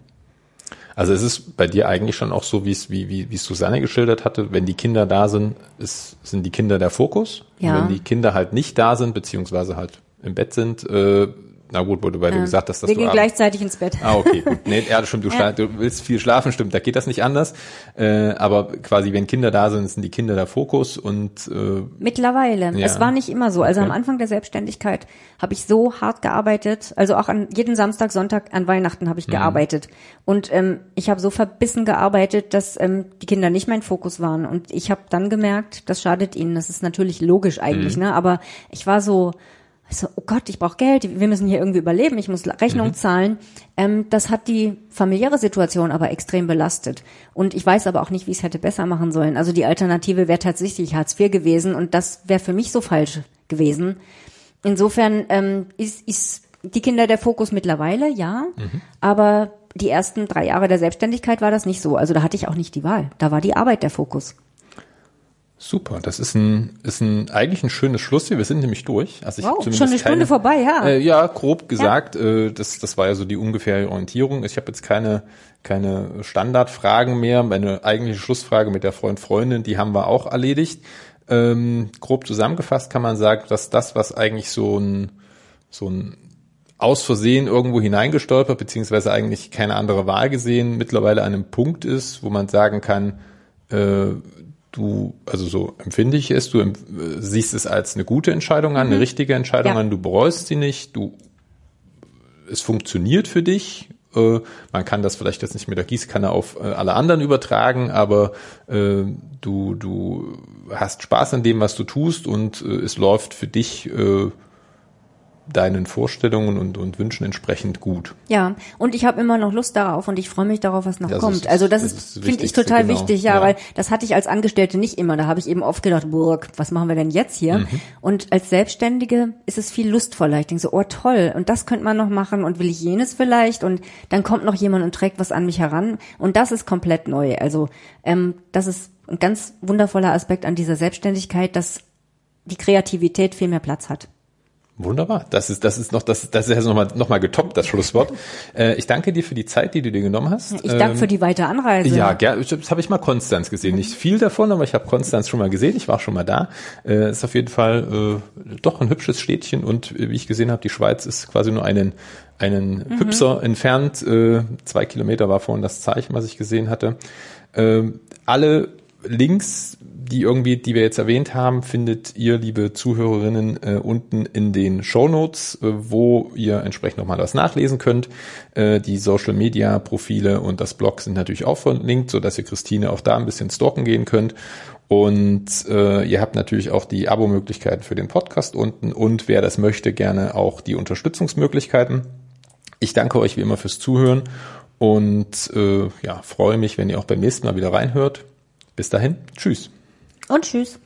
Speaker 1: Also es ist bei dir eigentlich schon auch so, wie es wie, wie, wie es Susanne geschildert hatte, wenn die Kinder da sind, ist, sind die Kinder der Fokus. Ja. Und wenn die Kinder halt nicht da sind, beziehungsweise halt im Bett sind, äh, na gut, wurde weil du gesagt dass
Speaker 2: wir
Speaker 1: du
Speaker 2: gehen gleichzeitig ins Bett.
Speaker 1: Ah, okay, gut. Nee, ja, stimmt, du, ja. du willst viel schlafen, stimmt, da geht das nicht anders. Äh, aber quasi, wenn Kinder da sind, sind die Kinder der Fokus und äh,
Speaker 2: Mittlerweile. Ja. Es war nicht immer so. Also okay. am Anfang der Selbstständigkeit habe ich so hart gearbeitet. Also auch an jeden Samstag, Sonntag, an Weihnachten habe ich mhm. gearbeitet. Und ähm, ich habe so verbissen gearbeitet, dass ähm, die Kinder nicht mein Fokus waren. Und ich habe dann gemerkt, das schadet ihnen. Das ist natürlich logisch eigentlich, mhm. ne? Aber ich war so so, oh Gott, ich brauche Geld, wir müssen hier irgendwie überleben, ich muss Rechnung mhm. zahlen. Ähm, das hat die familiäre Situation aber extrem belastet. Und ich weiß aber auch nicht, wie ich es hätte besser machen sollen. Also die Alternative wäre tatsächlich Hartz IV gewesen und das wäre für mich so falsch gewesen. Insofern ähm, ist, ist die Kinder der Fokus mittlerweile, ja, mhm. aber die ersten drei Jahre der Selbstständigkeit war das nicht so. Also da hatte ich auch nicht die Wahl. Da war die Arbeit der Fokus.
Speaker 1: Super, das ist ein, ist ein eigentlich ein schönes Schluss hier. Wir sind nämlich durch.
Speaker 2: Also ich wow, schon eine keine, Stunde vorbei, ja.
Speaker 1: Äh, ja, grob gesagt, ja. Äh, das, das war ja so die ungefähre Orientierung. Ich habe jetzt keine, keine Standardfragen mehr. Meine eigentliche Schlussfrage mit der Freund Freundin, die haben wir auch erledigt. Ähm, grob zusammengefasst kann man sagen, dass das, was eigentlich so ein, so ein aus Versehen irgendwo hineingestolpert, beziehungsweise eigentlich keine andere Wahl gesehen, mittlerweile an einem Punkt ist, wo man sagen kann, äh, du, also so empfinde ich es, du äh, siehst es als eine gute Entscheidung an, mhm. eine richtige Entscheidung ja. an, du bereust sie nicht, du, es funktioniert für dich, äh, man kann das vielleicht jetzt nicht mit der Gießkanne auf äh, alle anderen übertragen, aber äh, du, du hast Spaß an dem, was du tust und es läuft für dich deinen Vorstellungen und, und Wünschen entsprechend gut.
Speaker 2: Ja, und ich habe immer noch Lust darauf und ich freue mich darauf, was noch das kommt. Ist, also das, das ist, finde ich total genau. wichtig, ja, ja, weil das hatte ich als Angestellte nicht immer. Da habe ich eben oft gedacht, Burg, was machen wir denn jetzt hier? Mhm. Und als Selbstständige ist es viel lustvoller. Ich denke so, oh toll, und das könnte man noch machen und will ich jenes vielleicht und dann kommt noch jemand und trägt was an mich heran und das ist komplett neu. Also ähm, das ist ein ganz wundervoller Aspekt an dieser Selbstständigkeit, dass die Kreativität viel mehr Platz hat.
Speaker 1: Wunderbar. Das ist, das ist noch, das, das ist jetzt nochmal, noch mal getoppt, das Schlusswort. Äh, ich danke dir für die Zeit, die du dir genommen hast.
Speaker 2: Ich danke ähm, für die weite Anreise.
Speaker 1: Ja, gerne. Das habe ich mal Konstanz gesehen. Nicht viel davon, aber ich habe Konstanz schon mal gesehen. Ich war schon mal da. Äh, ist auf jeden Fall äh, doch ein hübsches Städtchen und äh, wie ich gesehen habe, die Schweiz ist quasi nur einen, einen mhm. Hübser entfernt. Äh, zwei Kilometer war vorhin das Zeichen, was ich gesehen hatte. Äh, alle Links die irgendwie, die wir jetzt erwähnt haben, findet ihr, liebe Zuhörerinnen, äh, unten in den Show Notes, äh, wo ihr entsprechend nochmal was nachlesen könnt. Äh, die Social Media Profile und das Blog sind natürlich auch verlinkt, so dass ihr Christine auch da ein bisschen stalken gehen könnt. Und äh, ihr habt natürlich auch die Abo-Möglichkeiten für den Podcast unten und wer das möchte, gerne auch die Unterstützungsmöglichkeiten. Ich danke euch wie immer fürs Zuhören und äh, ja, freue mich, wenn ihr auch beim nächsten Mal wieder reinhört. Bis dahin, tschüss.
Speaker 2: Und tschüss.